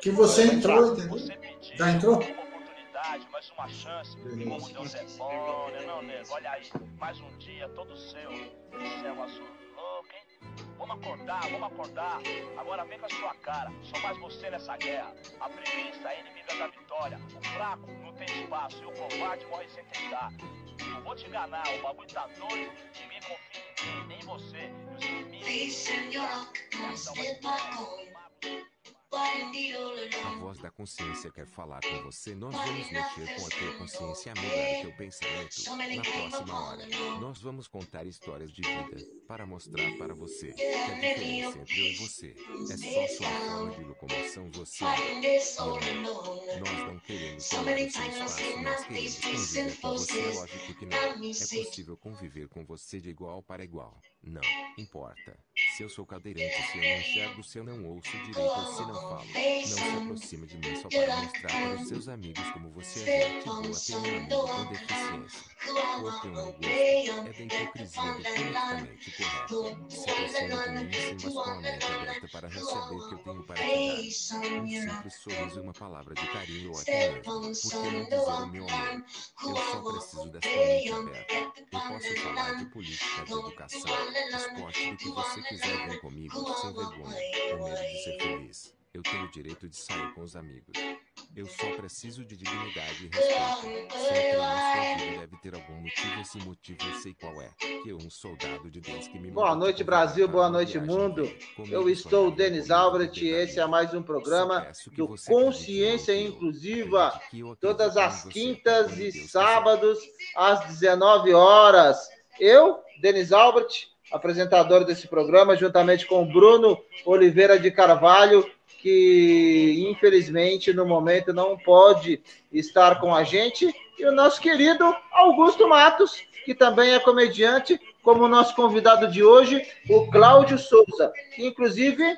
que você entrou, entendeu? Já entrou? oportunidade, mais uma chance. Como Deus é bom, né, não, nego? Olha aí, mais um dia todo seu. Céu azul louco, hein? Vamos acordar, vamos acordar. Agora vem com a sua cara. Só mais você nessa guerra. A preguiça é inimiga da vitória. O fraco não tem espaço e o covarde morre sem tentar. Não vou te enganar, o bagulho tá doido. Ninguém confia em mim, nem você. E os inimigos. A voz da consciência quer falar com você. Nós vamos mexer com a tua consciência e mudar o teu pensamento. Na próxima hora, nós vamos contar histórias de vida para mostrar para você que a diferença entre eu e você é só sua forma de locomoção. Você e. Nós não queremos tomar seu espaço, nós queremos conviver com você. Lógico que não. É possível conviver com você de igual para igual. Não importa. Se eu sou cadeirante, se eu não enxergo, se eu não ouço direito, se não falo, não se aproxima de mim só para mostrar para os seus amigos como você é gente boa, tem um amigo com deficiência. O teu mau gosto é da hipocrisia do politicamente correto. Se de mim sim, mas com a mente aberta para receber o que eu tenho para te dar. Um simples sorriso uma palavra de carinho ou até mesmo, por que não dizer o meu amor? Eu só preciso desta mente aberta. Eu posso falar de política, de educação, esporte, do que você quiser, vem comigo, sem vergonha, com medo de ser feliz. Eu tenho o direito de sair com os amigos. Eu só preciso de dignidade e respeito. Sempre na sua vida deve ter algum motivo. Esse motivo eu sei qual é. Que eu, um soldado de Deus que me Boa noite, Brasil. Boa noite, mundo. Eu estou Denis Albert e esse é mais um programa do Consciência Inclusiva. Todas as quintas e sábados, às 19 horas. Eu, Denis Albert, apresentador desse programa, juntamente com Bruno Oliveira de Carvalho que infelizmente no momento não pode estar com a gente, e o nosso querido Augusto Matos, que também é comediante, como nosso convidado de hoje, o Cláudio Souza, inclusive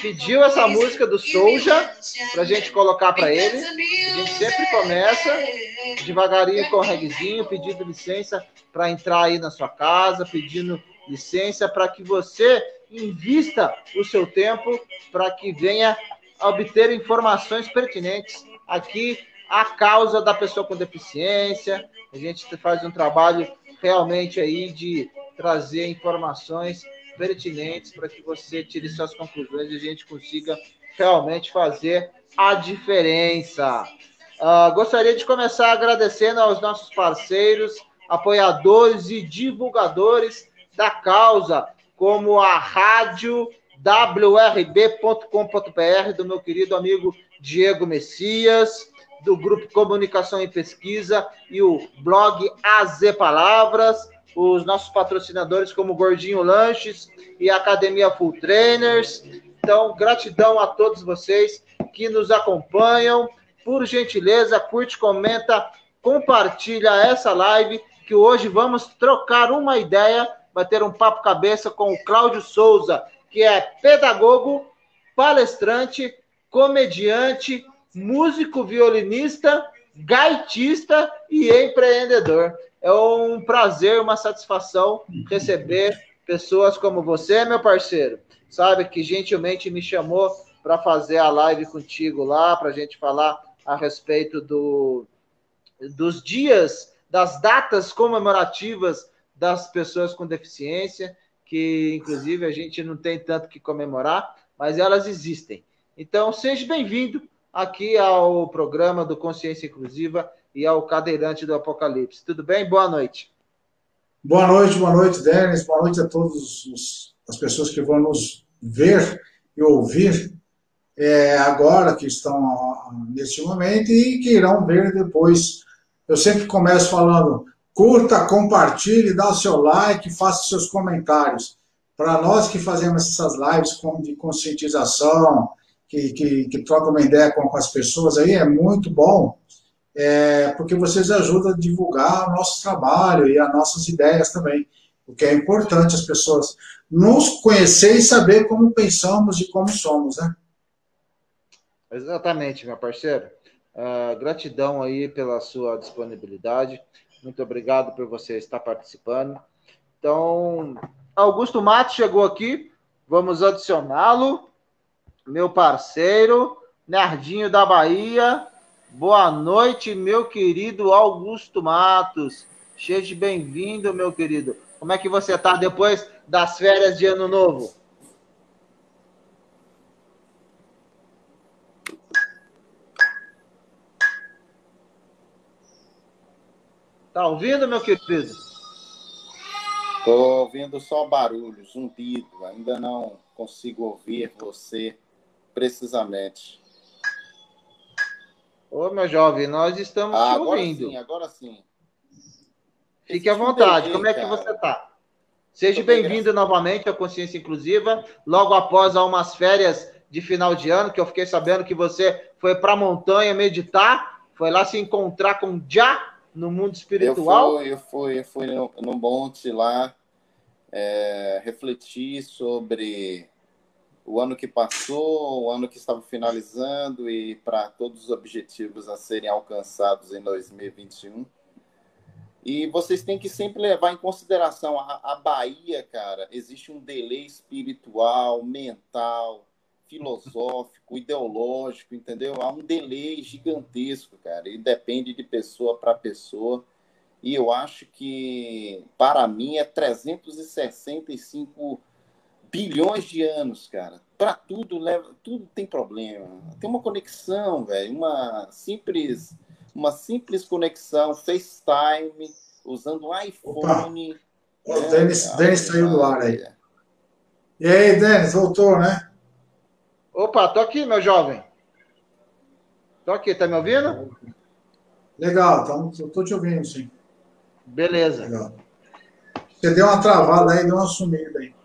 pediu essa música do Souza para a gente colocar para ele. A gente sempre começa devagarinho com o reggaezinho, pedindo licença para entrar aí na sua casa, pedindo licença para que você invista o seu tempo para que venha obter informações pertinentes aqui à causa da pessoa com deficiência. A gente faz um trabalho realmente aí de trazer informações pertinentes para que você tire suas conclusões e a gente consiga realmente fazer a diferença. Uh, gostaria de começar agradecendo aos nossos parceiros, apoiadores e divulgadores da causa, como a rádio wrb.com.br do meu querido amigo Diego Messias, do Grupo Comunicação e Pesquisa e o blog AZ Palavras, os nossos patrocinadores como Gordinho Lanches e Academia Full Trainers. Então, gratidão a todos vocês que nos acompanham. Por gentileza, curte, comenta, compartilha essa live que hoje vamos trocar uma ideia bater um papo cabeça com o Cláudio Souza, que é pedagogo, palestrante, comediante, músico violinista, gaitista e empreendedor. É um prazer, uma satisfação receber pessoas como você, meu parceiro. Sabe que gentilmente me chamou para fazer a live contigo lá, para a gente falar a respeito do, dos dias, das datas comemorativas das pessoas com deficiência, que inclusive a gente não tem tanto que comemorar, mas elas existem. Então, seja bem-vindo aqui ao programa do Consciência Inclusiva e ao Cadeirante do Apocalipse. Tudo bem? Boa noite. Boa noite, boa noite, Denis. Boa noite a todas as pessoas que vão nos ver e ouvir é, agora, que estão neste momento e que irão ver depois. Eu sempre começo falando, Curta, compartilhe, dá o seu like, faça seus comentários. Para nós que fazemos essas lives de conscientização, que, que, que trocam uma ideia com, com, as pessoas aí, é muito bom, é, porque vocês ajudam a divulgar o nosso trabalho e as nossas ideias também. O que é importante as pessoas nos conhecer e saber como pensamos e como somos, né? Exatamente, meu parceiro. Uh, gratidão aí pela sua disponibilidade. Muito obrigado por você estar participando. Então, Augusto Matos chegou aqui, vamos adicioná-lo. meu parceiro, Nerdinho da Bahia. Boa noite, meu querido Augusto Matos. Seja bem-vindo, meu querido. Como é que você está depois das férias de Ano Novo? Tá ouvindo, meu querido? Estou ouvindo só barulho, zumbido. Ainda não consigo ouvir você precisamente. Ô, meu jovem, nós estamos ah, te ouvindo. Agora sim, agora sim. Fique à vontade. Como é que você está? Seja bem-vindo novamente à Consciência Inclusiva, logo após umas férias de final de ano, que eu fiquei sabendo que você foi para a montanha meditar, foi lá se encontrar com Já no mundo espiritual? Eu fui, eu fui, eu fui no, no monte lá, é, refletir sobre o ano que passou, o ano que estava finalizando e para todos os objetivos a serem alcançados em 2021. E vocês têm que sempre levar em consideração a, a Bahia, cara. Existe um delay espiritual, mental, filosófico, ideológico, entendeu? Há um delay gigantesco, cara, e depende de pessoa para pessoa. E eu acho que, para mim, é 365 bilhões de anos, cara. Para tudo leva, tudo tem problema. Tem uma conexão, velho, uma simples, uma simples conexão, FaceTime, usando um iPhone. O é, Denis, Denis saiu do ar aí. E aí, Denis, voltou, né? Opa, tô aqui, meu jovem. Tô aqui, tá me ouvindo? Legal, então, tô te ouvindo, sim. Beleza. Legal. Você deu uma travada aí, deu uma sumida aí.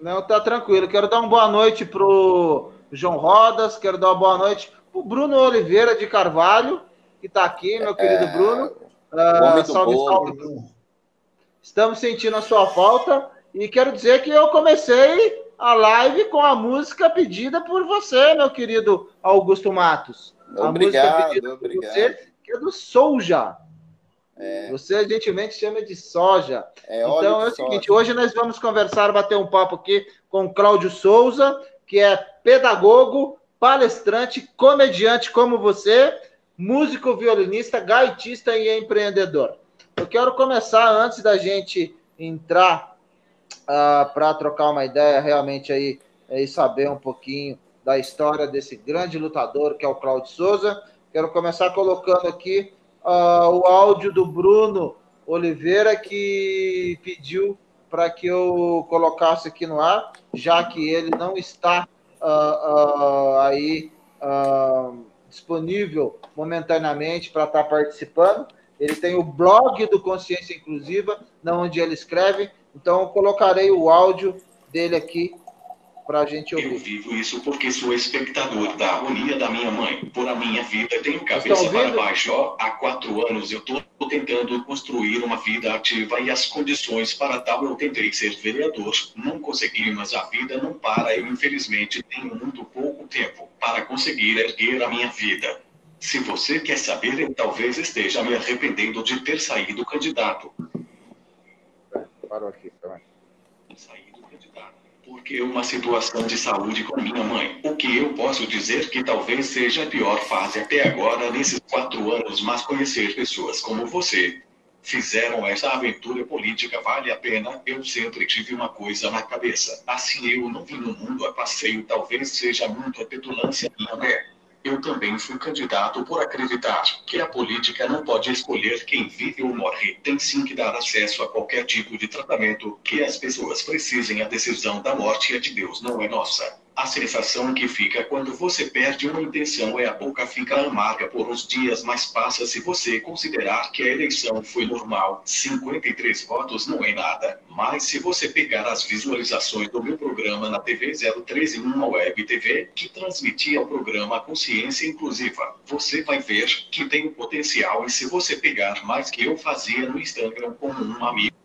Não, tá tranquilo. Quero dar uma boa noite pro João Rodas, quero dar uma boa noite pro Bruno Oliveira de Carvalho, que tá aqui, meu querido é... Bruno. Uh, salve, salve. Estamos sentindo a sua falta e quero dizer que eu comecei a live com a música pedida por você, meu querido Augusto Matos. Obrigado, a música pedida obrigado. por você, que é do Souja. É. Você gentilmente chama de soja. É, então é o seguinte, hoje nós vamos conversar, bater um papo aqui com Cláudio Souza, que é pedagogo, palestrante, comediante como você, músico, violinista, gaitista e empreendedor. Eu quero começar antes da gente entrar uh, ah, para trocar uma ideia realmente aí e saber um pouquinho da história desse grande lutador que é o Claudio Souza. Quero começar colocando aqui uh, o áudio do Bruno Oliveira que pediu para que eu colocasse aqui no ar, já que ele não está uh, uh, aí disponível momentaneamente para estar tá participando. Ele tem o blog do Consciência Inclusiva, onde ele escreve. Então, eu colocarei o áudio dele aqui para a gente ouvir. Eu vivo isso porque sou espectador da agonia da minha mãe. Por a minha vida tenho cabeça para baixo. Ó, há quatro anos eu estou tentando construir uma vida ativa e as condições para tal eu tentei ser vereador. Não consegui, mas a vida não para. Eu infelizmente tenho muito pouco tempo para conseguir erguer a minha vida. Se você quer saber, eu talvez esteja me arrependendo de ter saído candidato. Parou aqui, também. Saído candidato. Porque uma situação de saúde com minha mãe. O que eu posso dizer que talvez seja a pior fase até agora nesses quatro anos, mas conhecer pessoas como você fizeram essa aventura política vale a pena. Eu sempre tive uma coisa na cabeça. Assim eu não vim no mundo a passeio, talvez seja muito a petulância minha, né? Eu também fui candidato por acreditar que a política não pode escolher quem vive ou morre. Tem sim que dar acesso a qualquer tipo de tratamento que as pessoas precisem. A decisão da morte é de Deus, não é nossa. A sensação que fica quando você perde uma intenção é a boca fica amarga por uns dias, mas passa se você considerar que a eleição foi normal. 53 votos não é nada. Mas se você pegar as visualizações do meu programa na TV 013 uma web TV que transmitia o programa Consciência Inclusiva, você vai ver que tem potencial e se você pegar mais que eu fazia no Instagram como um amigo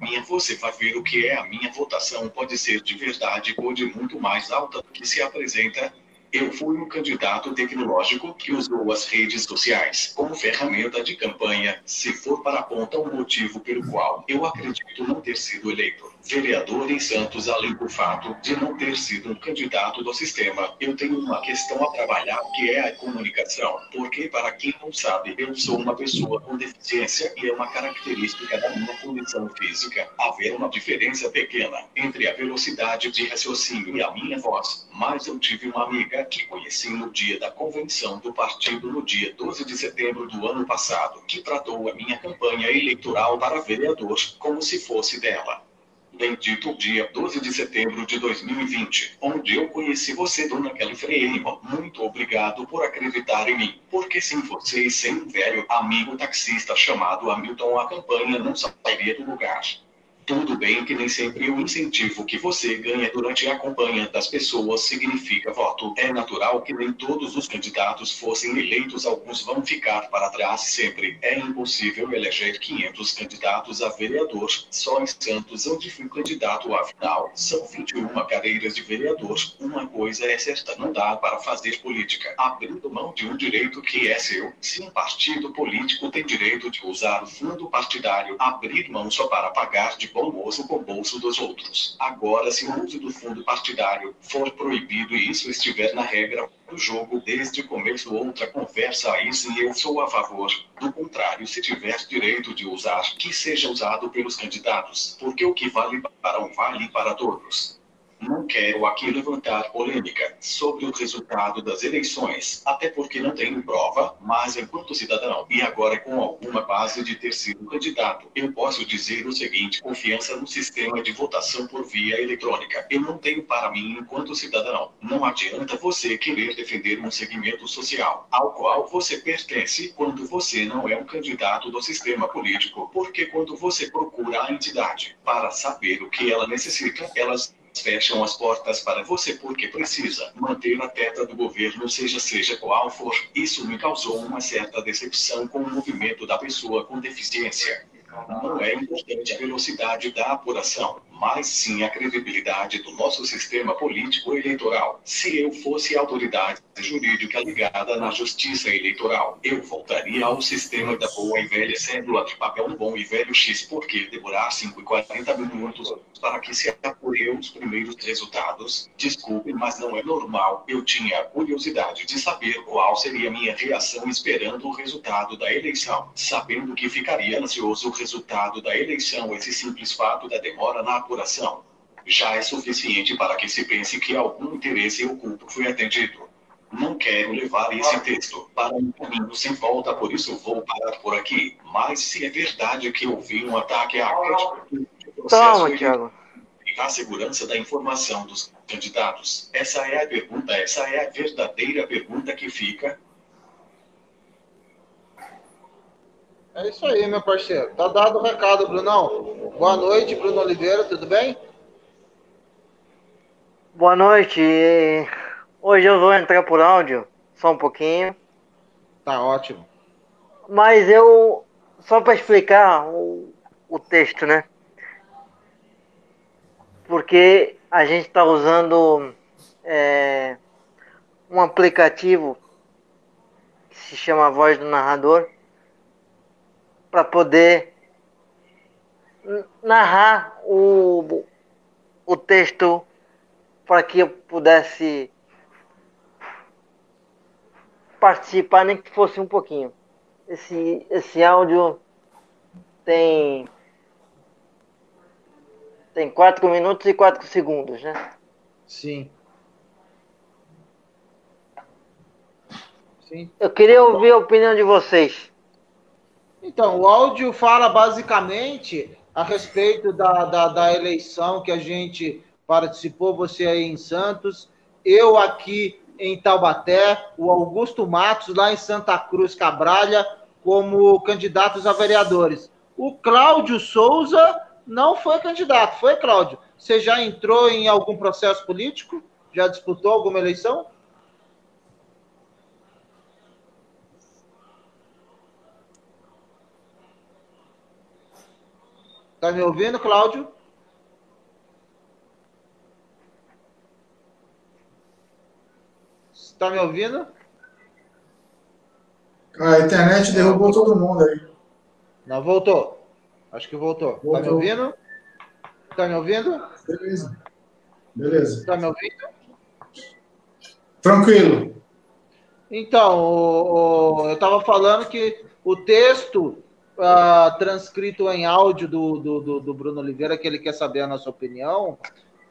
minha, você vai ver o que é a minha votação. Pode ser de verdade ou de muito mais alta do que se apresenta. Eu fui um candidato tecnológico que usou as redes sociais como ferramenta de campanha. Se for para apontar um motivo pelo qual eu acredito não ter sido eleito, vereador em Santos, além do fato de não ter sido um candidato do sistema, eu tenho uma questão a trabalhar que é a comunicação. Porque, para quem não sabe, eu sou uma pessoa com deficiência e é uma característica da minha condição física haver uma diferença pequena entre a velocidade de raciocínio e a minha voz. Mas eu tive uma amiga que conheci no dia da convenção do partido no dia 12 de setembro do ano passado, que tratou a minha campanha eleitoral para vereador como se fosse dela. Bendito dia 12 de setembro de 2020, onde eu conheci você, dona Kelly Freire. Muito obrigado por acreditar em mim, porque sem você e sem um velho amigo taxista chamado Hamilton, a campanha não sairia do lugar. Tudo bem que nem sempre o incentivo que você ganha durante a campanha das pessoas significa voto. É natural que nem todos os candidatos fossem eleitos, alguns vão ficar para trás sempre. É impossível eleger 500 candidatos a vereador só em Santos, onde fui candidato afinal. São 21 cadeiras de vereador. Uma coisa é certa, não dá para fazer política abrindo mão de um direito que é seu. Se um partido político tem direito de usar o fundo partidário, abrir mão só para pagar de bom moço com o bolso dos outros. Agora, se o uso do fundo partidário for proibido e isso estiver na regra do jogo desde o começo, outra conversa aí sim eu sou a favor. Do contrário, se tiver direito de usar, que seja usado pelos candidatos, porque o que vale para um vale para todos. Não quero aqui levantar polêmica sobre o resultado das eleições, até porque não tenho prova, mas enquanto cidadão, e agora com alguma base de ter sido candidato, eu posso dizer o seguinte: confiança no sistema de votação por via eletrônica. Eu não tenho para mim enquanto cidadão. Não adianta você querer defender um segmento social ao qual você pertence quando você não é um candidato do sistema político, porque quando você procura a entidade para saber o que ela necessita, elas fecham as portas para você porque precisa manter a teta do governo, seja seja qual for. Isso me causou uma certa decepção com o movimento da pessoa com deficiência. Não é importante a velocidade da apuração, mas sim a credibilidade do nosso sistema político eleitoral. Se eu fosse autoridade jurídica ligada na justiça eleitoral, eu voltaria ao sistema da boa e velha cédula de papel bom e velho X, porque demorar 5 e 40 minutos para que se apure os primeiros resultados. Desculpe, mas não é normal. Eu tinha curiosidade de saber qual seria a minha reação esperando o resultado da eleição, sabendo que ficaria ansioso o resultado da eleição. Esse simples fato da demora na apuração já é suficiente para que se pense que algum interesse oculto foi atendido. Não quero levar esse texto para um caminho sem volta, por isso vou parar por aqui. Mas se é verdade que houve um ataque à Toma, Thiago. E a segurança da informação dos candidatos, essa é a pergunta, essa é a verdadeira pergunta que fica. É isso aí, meu parceiro. Tá dado o recado, Brunão. Boa noite, Bruno Oliveira, tudo bem? Boa noite. Hoje eu vou entrar por áudio, só um pouquinho. Tá ótimo. Mas eu, só para explicar o, o texto, né? Porque a gente está usando é, um aplicativo que se chama Voz do Narrador para poder narrar o, o texto para que eu pudesse participar, nem que fosse um pouquinho. Esse, esse áudio tem tem 4 minutos e 4 segundos, né? Sim. Sim. Eu queria ouvir a opinião de vocês. Então, o áudio fala basicamente a respeito da, da, da eleição que a gente participou, você aí em Santos, eu aqui em Taubaté, o Augusto Matos lá em Santa Cruz Cabralha, como candidatos a vereadores. O Cláudio Souza não foi candidato, foi, Cláudio? Você já entrou em algum processo político? Já disputou alguma eleição? Tá me ouvindo, Cláudio? Tá me ouvindo? A internet derrubou todo mundo aí. Não, voltou. Acho que voltou. voltou. Tá me ouvindo? Está me ouvindo? Beleza. Beleza. Está me ouvindo? Tranquilo. Então, eu estava falando que o texto uh, transcrito em áudio do, do, do, Bruno Oliveira, que ele quer saber a nossa opinião,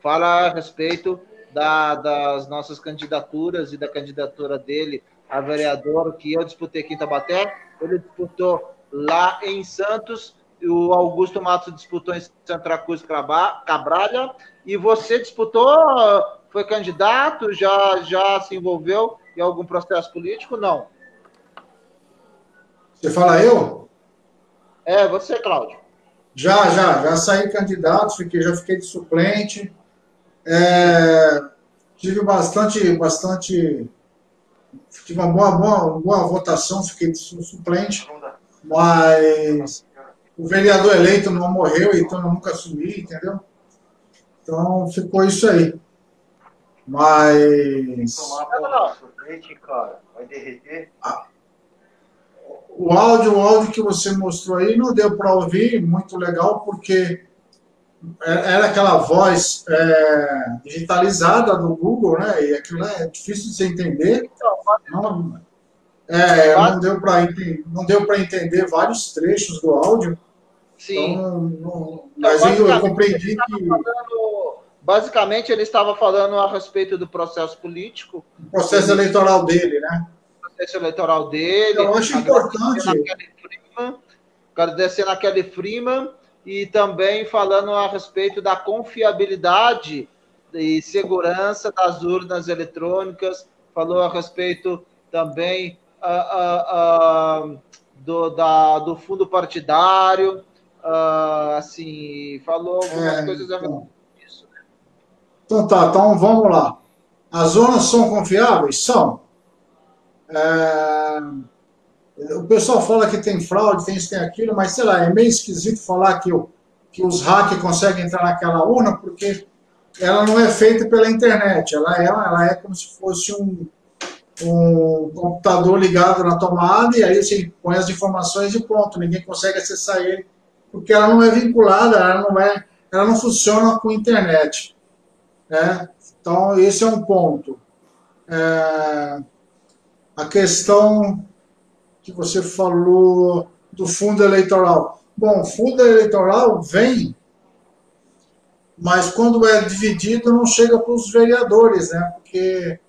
fala a respeito da, das nossas candidaturas e da candidatura dele a vereador, que eu disputei aqui em Tabaté, ele disputou lá em Santos, o Augusto Matos disputou em Santa Cruz Cabralha, e você disputou, foi candidato, já, já se envolveu em algum processo político? Não. Você fala eu? É, você, Cláudio. Já, já, já saí candidato, fiquei, já fiquei de suplente. É, tive bastante, bastante, tive uma boa, boa, boa votação, fiquei de suplente, mas o vereador eleito não morreu, então eu nunca assumi, entendeu? Então ficou isso aí. Mas. Tomar sorvete, cara, vai derreter. Ah, o áudio, o áudio que você mostrou aí não deu para ouvir, muito legal, porque é, era aquela voz é, digitalizada do Google, né? E aquilo é difícil de se entender. Não, é, não deu para não deu para entender vários trechos do áudio. Sim. Então, não, mas eu, eu compreendi que falando, basicamente ele estava falando a respeito do processo político, o processo eleitoral dele, né? Processo eleitoral dele. Eu acho importante. Agradecer na Kelly Freeman e também falando a respeito da confiabilidade e segurança das urnas eletrônicas, falou a respeito também uh, uh, uh, do, da, do fundo partidário, assim, falou algumas é, coisas a então. disso. Né? Então tá, então vamos lá. As zonas são confiáveis? São. É... O pessoal fala que tem fraude, tem isso, tem aquilo, mas sei lá, é meio esquisito falar que, o, que os hackers conseguem entrar naquela urna, porque ela não é feita pela internet, ela é, ela é como se fosse um, um computador ligado na tomada, e aí você põe as informações e pronto, ninguém consegue acessar ele, porque ela não é vinculada, ela não, é, ela não funciona com internet. Né? Então, esse é um ponto. É, a questão que você falou do fundo eleitoral. Bom, fundo eleitoral vem, mas quando é dividido não chega para os vereadores, né? Porque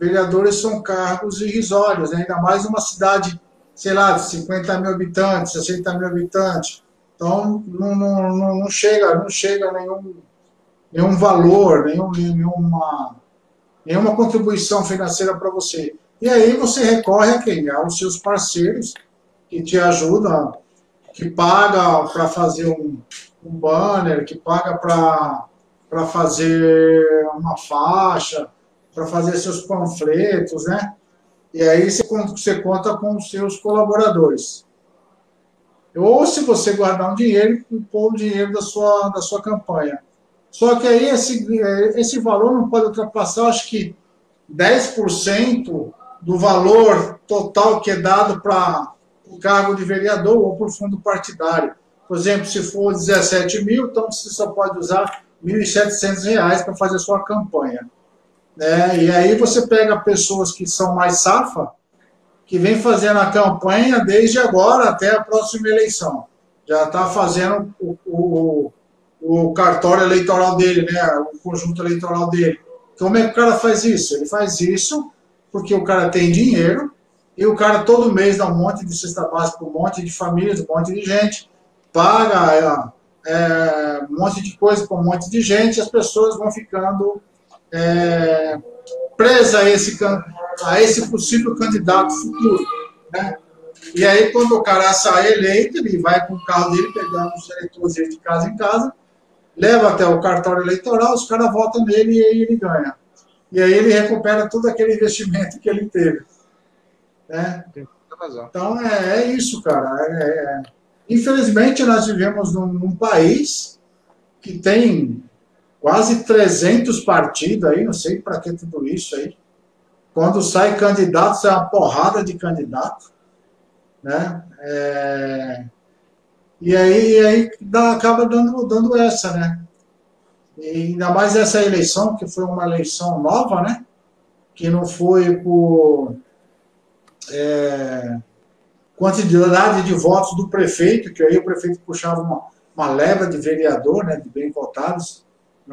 vereadores são cargos irrisórios, né? ainda mais uma cidade, sei lá, de 50 mil habitantes, 60 mil habitantes. Então não, não, não, não chega, não chega nenhum, nenhum valor, nenhum, nenhuma, nenhuma contribuição financeira para você. E aí você recorre a quem? Aos seus parceiros que te ajudam, que paga para fazer um, um, banner, que paga para fazer uma faixa, para fazer seus panfletos, né? E aí você, você conta com os seus colaboradores. Ou se você guardar um dinheiro, pôr o dinheiro da sua, da sua campanha. Só que aí esse, esse valor não pode ultrapassar, acho que 10% do valor total que é dado para o cargo de vereador ou para o fundo partidário. Por exemplo, se for 17 mil, então você só pode usar R$ 1.700 para fazer sua campanha. Né? E aí você pega pessoas que são mais safa, que vem fazendo a campanha desde agora até a próxima eleição. Já está fazendo o, o, o, cartório eleitoral dele, né? o conjunto eleitoral dele. Como é que o cara faz isso? Ele faz isso porque o cara tem dinheiro e o cara todo mês dá um monte de cesta básica para um monte de famílias, um monte de gente, paga é, um monte de coisa para um monte de gente as pessoas vão ficando é, presas a esse, a esse possível candidato futuro. Né? E aí, quando o cara sai eleito, ele vai com o carro dele pegando os eleitores de casa em casa, leva até o cartório eleitoral, os caras votam nele e aí ele ganha e aí ele recupera todo aquele investimento que ele teve. Né? Então é, é isso, cara. É, é, infelizmente nós vivemos num, num, país que tem quase 300 partidos aí, não sei para que tudo isso aí. Quando sai candidato, sai uma porrada de candidato. Né? É, e aí, aí dá, acaba dando, dando essa, né? E ainda mais essa eleição, que foi uma eleição nova, né? Que não foi por é, quantidade de votos do prefeito, que aí o prefeito puxava uma, uma leva de vereador, né, de bem votados,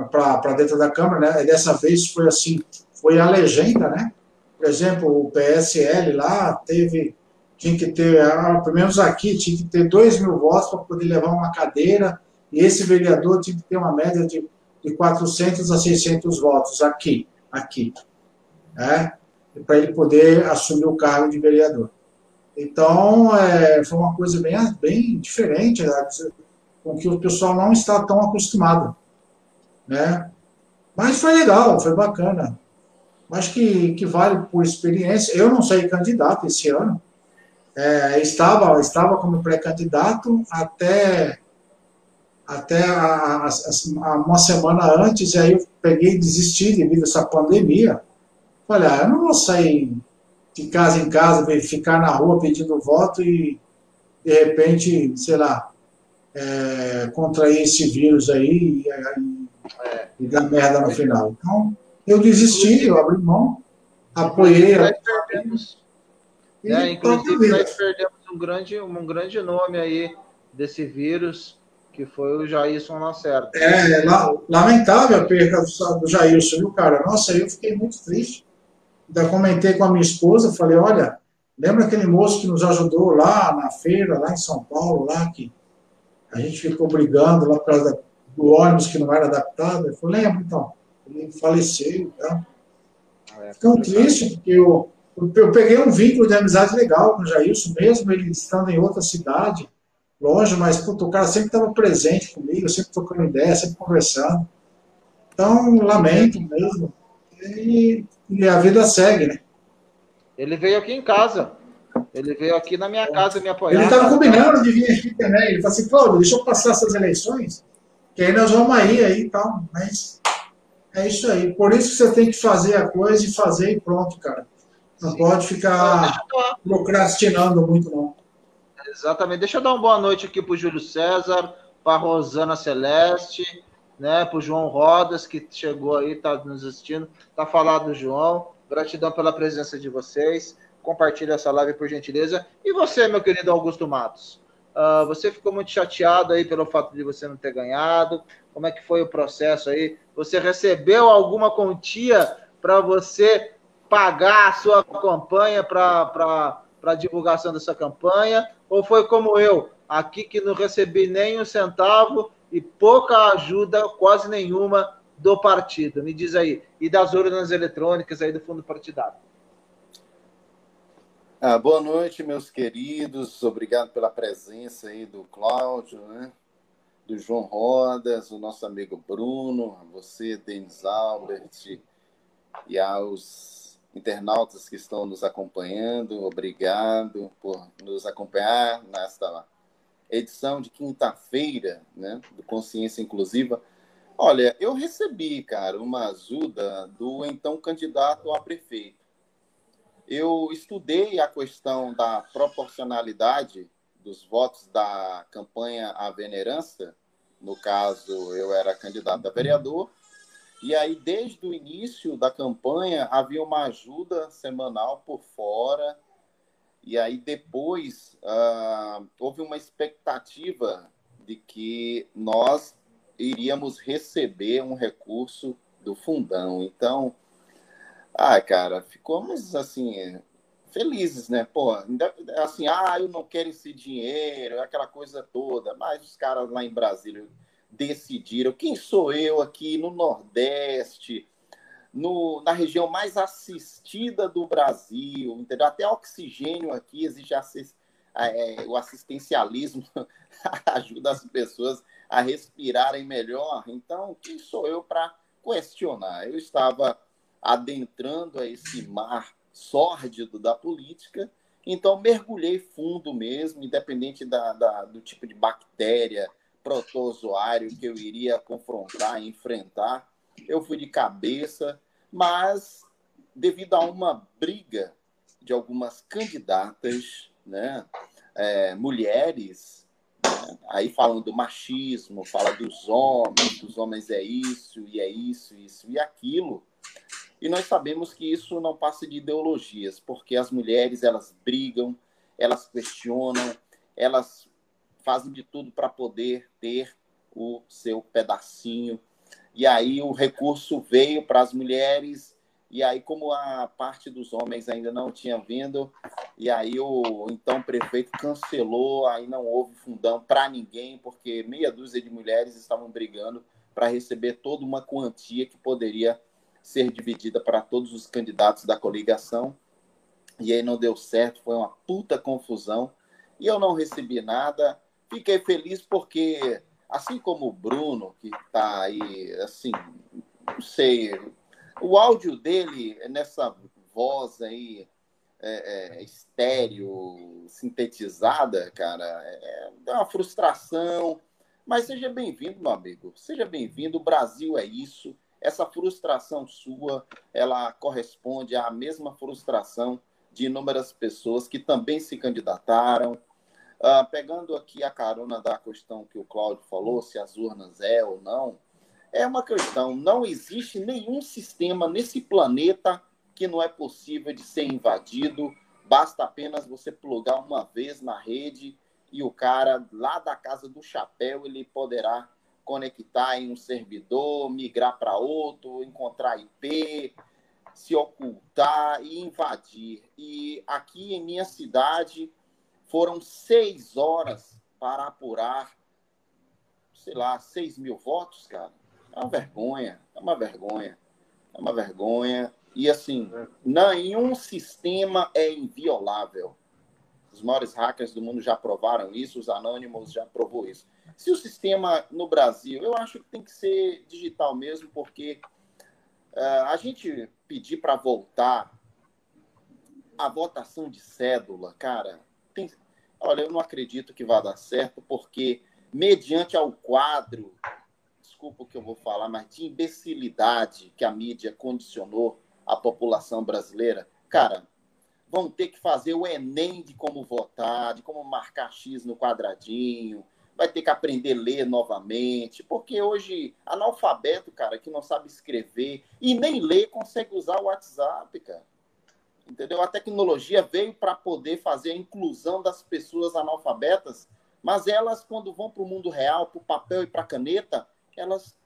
para dentro da Câmara, né? E dessa vez foi assim, foi a legenda, né? Por exemplo, o PSL lá teve, tinha que ter, ah, pelo menos aqui, tinha que ter 2 mil votos para poder levar uma cadeira, e esse vereador tinha que ter uma média de, de 400 a 600 votos aqui, aqui, né? Para ele poder assumir o cargo de vereador. Então, é, foi uma coisa bem, bem diferente, né? com que o pessoal não está tão acostumado, né? Mas foi legal, foi bacana acho que, que vale por experiência. Eu não saí candidato esse ano. É, estava, estava como pré-candidato até, até a, a, a, uma semana antes, e aí eu peguei e desisti devido a essa pandemia. Falei, ah, eu não vou sair de casa em casa, ficar na rua pedindo voto e, de repente, sei lá, é, contrair esse vírus aí e, e, e dar merda no final. Então, eu desisti, eu abri mão, apoiei. Nós perdemos, né, inclusive, nós perdemos um grande, um grande nome aí desse vírus, que foi o Jairson Lacerda. É, lamentável a perda do Jairson, viu, cara? Nossa, eu fiquei muito triste. Ainda comentei com a minha esposa, falei, olha, lembra aquele moço que nos ajudou lá na feira, lá em São Paulo, lá que a gente ficou brigando lá por causa do ônibus que não era adaptado? Eu falei, lembro, então ele faleceu. Tá? Tão triste, porque eu, eu peguei um vínculo de amizade legal com o Jailson, mesmo ele estando em outra cidade, longe, mas puto, o cara sempre estava presente comigo, sempre trocando ideia, sempre conversando. Então, lamento mesmo. E, e, a vida segue, né? Ele veio aqui em casa. Ele veio aqui na minha casa me apoiar. Ele estava combinando de vir aqui também. Ele falou assim, Cláudio, deixa eu passar essas eleições, que aí nós vamos aí, aí e tal. Mas é isso aí. Por isso que você tem que fazer a coisa e fazer e pronto, cara. Não Sim. pode ficar procrastinando muito, não. Exatamente. Deixa eu dar uma boa noite aqui para o Júlio César, para Rosana Celeste, né, para o João Rodas, que chegou aí, está nos assistindo. Está falado, João. Gratidão pela presença de vocês. Compartilhe essa live, por gentileza. E você, meu querido Augusto Matos? Uh, você ficou muito chateado aí pelo fato de você não ter ganhado. Como é que foi o processo aí? Você recebeu alguma quantia para você pagar a sua campanha para a divulgação dessa campanha? Ou foi como eu, aqui que não recebi nem um centavo e pouca ajuda, quase nenhuma, do partido? Me diz aí. E das urnas eletrônicas aí do fundo partidário. Ah, boa noite, meus queridos. Obrigado pela presença aí do Cláudio, né? do João Rodas, o nosso amigo Bruno, você, Denis Albert, e aos internautas que estão nos acompanhando. Obrigado por nos acompanhar nesta edição de quinta-feira né, do Consciência Inclusiva. Olha, eu recebi, cara, uma ajuda do então candidato a prefeito eu estudei a questão da proporcionalidade dos votos da campanha à venerança. No caso, eu era candidato a vereador. E aí, desde o início da campanha, havia uma ajuda semanal por fora. E aí, depois, uh, houve uma expectativa de que nós iríamos receber um recurso do fundão. Então, ah, cara, ficamos assim felizes, né? Pô, assim, ah, eu não quero esse dinheiro, aquela coisa toda. Mas os caras lá em Brasília decidiram. Quem sou eu aqui no Nordeste, no, na região mais assistida do Brasil, entendeu? Até oxigênio aqui exige assist, é, o assistencialismo ajuda as pessoas a respirarem melhor. Então, quem sou eu para questionar? Eu estava adentrando a esse mar sórdido da política. Então, mergulhei fundo mesmo, independente da, da, do tipo de bactéria, protozoário que eu iria confrontar, enfrentar. Eu fui de cabeça, mas devido a uma briga de algumas candidatas, né, é, mulheres, Né? Aí falam do machismo, fala dos homens, dos homens é isso, e é isso, isso e aquilo. E nós sabemos que isso não passa de ideologias, porque as mulheres elas brigam, elas questionam, elas fazem de tudo para poder ter o seu pedacinho. E aí o recurso veio para as mulheres, e aí, como a parte dos homens ainda não tinha vindo, e aí o então prefeito cancelou, aí não houve fundão para ninguém, porque meia dúzia de mulheres estavam brigando para receber toda uma quantia que poderia ser dividida para todos os candidatos da coligação. E aí não deu certo, foi uma puta confusão. E eu não recebi nada. Fiquei feliz porque, assim como o Bruno, que está aí, assim, não sei, o áudio dele nessa voz aí é, é, estéreo, sintetizada, cara, é, é uma frustração. Mas seja bem-vindo, meu amigo. Seja bem-vindo. O Brasil é isso. Essa frustração sua, ela corresponde à mesma frustração de inúmeras pessoas que também se candidataram. Uh, pegando aqui a carona da questão que o Cláudio falou, se as urnas é ou não, é uma questão. Não existe nenhum sistema nesse planeta que não é possível de ser invadido. Basta apenas você plugar uma vez na rede e o cara lá da casa do chapéu ele poderá conectar em um servidor, migrar para outro, encontrar IP, se ocultar e invadir. E aqui em minha cidade foram seis horas para apurar, sei lá, seis mil votos, cara. É uma vergonha, é uma vergonha, é uma vergonha. E assim, nenhum sistema é inviolável. Os maiores hackers do mundo já provaram isso, os anônimos já provou isso. Se o sistema no Brasil, eu acho que tem que ser digital mesmo, porque uh, a gente pedir para voltar a votação de cédula, cara. Olha, eu não acredito que vá dar certo, porque mediante ao quadro desculpa o que eu vou falar, mas de imbecilidade que a mídia condicionou a população brasileira, cara, vão ter que fazer o Enem de como votar, de como marcar X no quadradinho, vai ter que aprender a ler novamente, porque hoje, analfabeto, cara, que não sabe escrever e nem ler, consegue usar o WhatsApp, cara. Entendeu? A tecnologia veio para poder fazer a inclusão das pessoas analfabetas, mas elas, quando vão para o mundo real, para o papel e para a caneta, elas,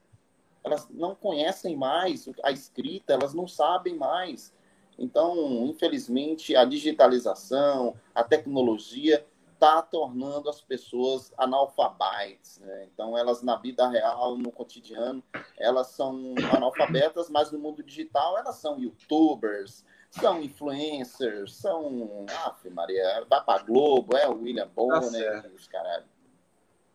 elas não conhecem mais a escrita, elas não sabem mais. Então, infelizmente, a digitalização, a tecnologia está tornando as pessoas analfabetas. Né? Então, elas na vida real, no cotidiano, elas são analfabetas, mas no mundo digital elas são youtubers, são influencers, são. Aff, Maria, vai para Globo, é o William Bonner, tá os caralho.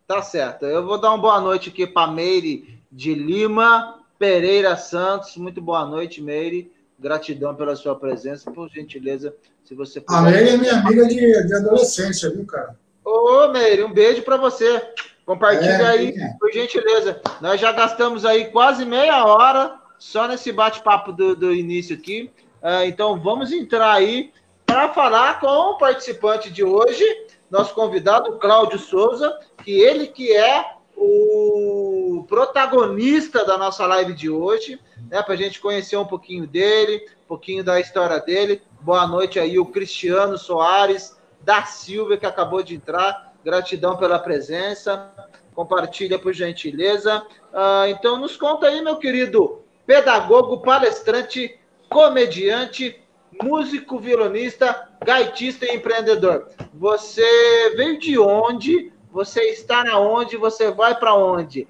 Tá certo. Eu vou dar uma boa noite aqui para Meire de Lima Pereira Santos. Muito boa noite, Meire. Gratidão pela sua presença. Por gentileza, se você puder. A Meire é minha amiga de, de adolescência, viu, cara? Ô, Meire, um beijo para você. Compartilha é, aí, é. por gentileza. Nós já gastamos aí quase meia hora só nesse bate-papo do, do, início aqui. Uh, então, vamos entrar aí para falar com o participante de hoje nosso convidado, Cláudio Souza, que ele que é o protagonista da nossa live de hoje, né, para a gente conhecer um pouquinho dele, um pouquinho da história dele. Boa noite aí, o Cristiano Soares da Silva, que acabou de entrar. Gratidão pela presença. Compartilha, por gentileza. Ah, então, nos conta aí, meu querido pedagogo, palestrante, comediante, músico, violonista, gaitista e empreendedor. Você veio de onde? Você está na onde? Você vai para onde?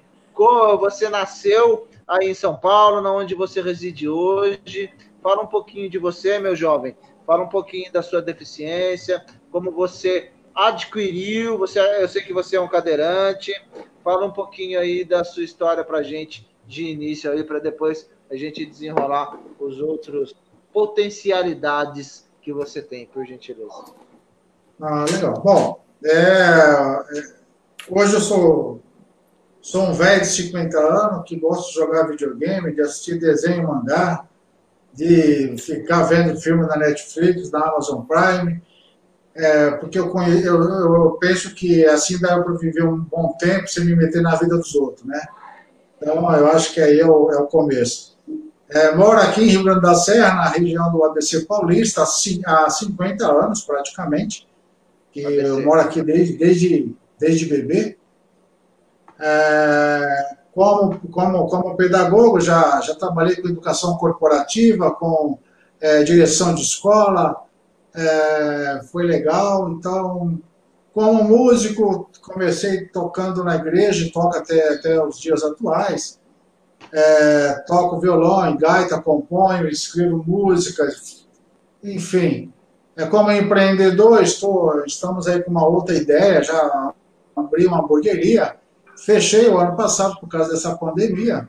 Você nasceu aí em São Paulo, na onde você reside hoje? Fala um pouquinho de você, meu jovem. Fala um pouquinho da sua deficiência, como você adquiriu. Você, eu sei que você é um cadeirante. Fala um pouquinho aí da sua história para gente de início aí, para depois a gente desenrolar os outros potencialidades que você tem, por gentileza. Ah, legal. Bom, é, é, hoje eu sou, sou um velho de 50 anos que gosta de jogar videogame, de assistir desenho mangá, de ficar vendo filme na Netflix, na Amazon Prime. é, porque eu, eu, eu, penso que assim dá para viver um bom tempo sem me meter na vida dos outros, né? Então, eu acho que aí é o, é o começo. É, moro aqui em Rio Grande da Serra, na região do ABC Paulista, há 50 anos praticamente, que ABC. eu moro aqui desde, desde, desde bebê. É, como, como, como pedagogo, já, já trabalhei com educação corporativa, com é, direção de escola, é, foi legal. Então, como músico, comecei tocando na igreja, toco até, até os dias atuais. É, toco violão, gaita, componho, escrevo músicas, enfim. É, como empreendedor, estou, estamos aí com uma outra ideia, já abri uma hamburgueria, fechei o ano passado por causa dessa pandemia,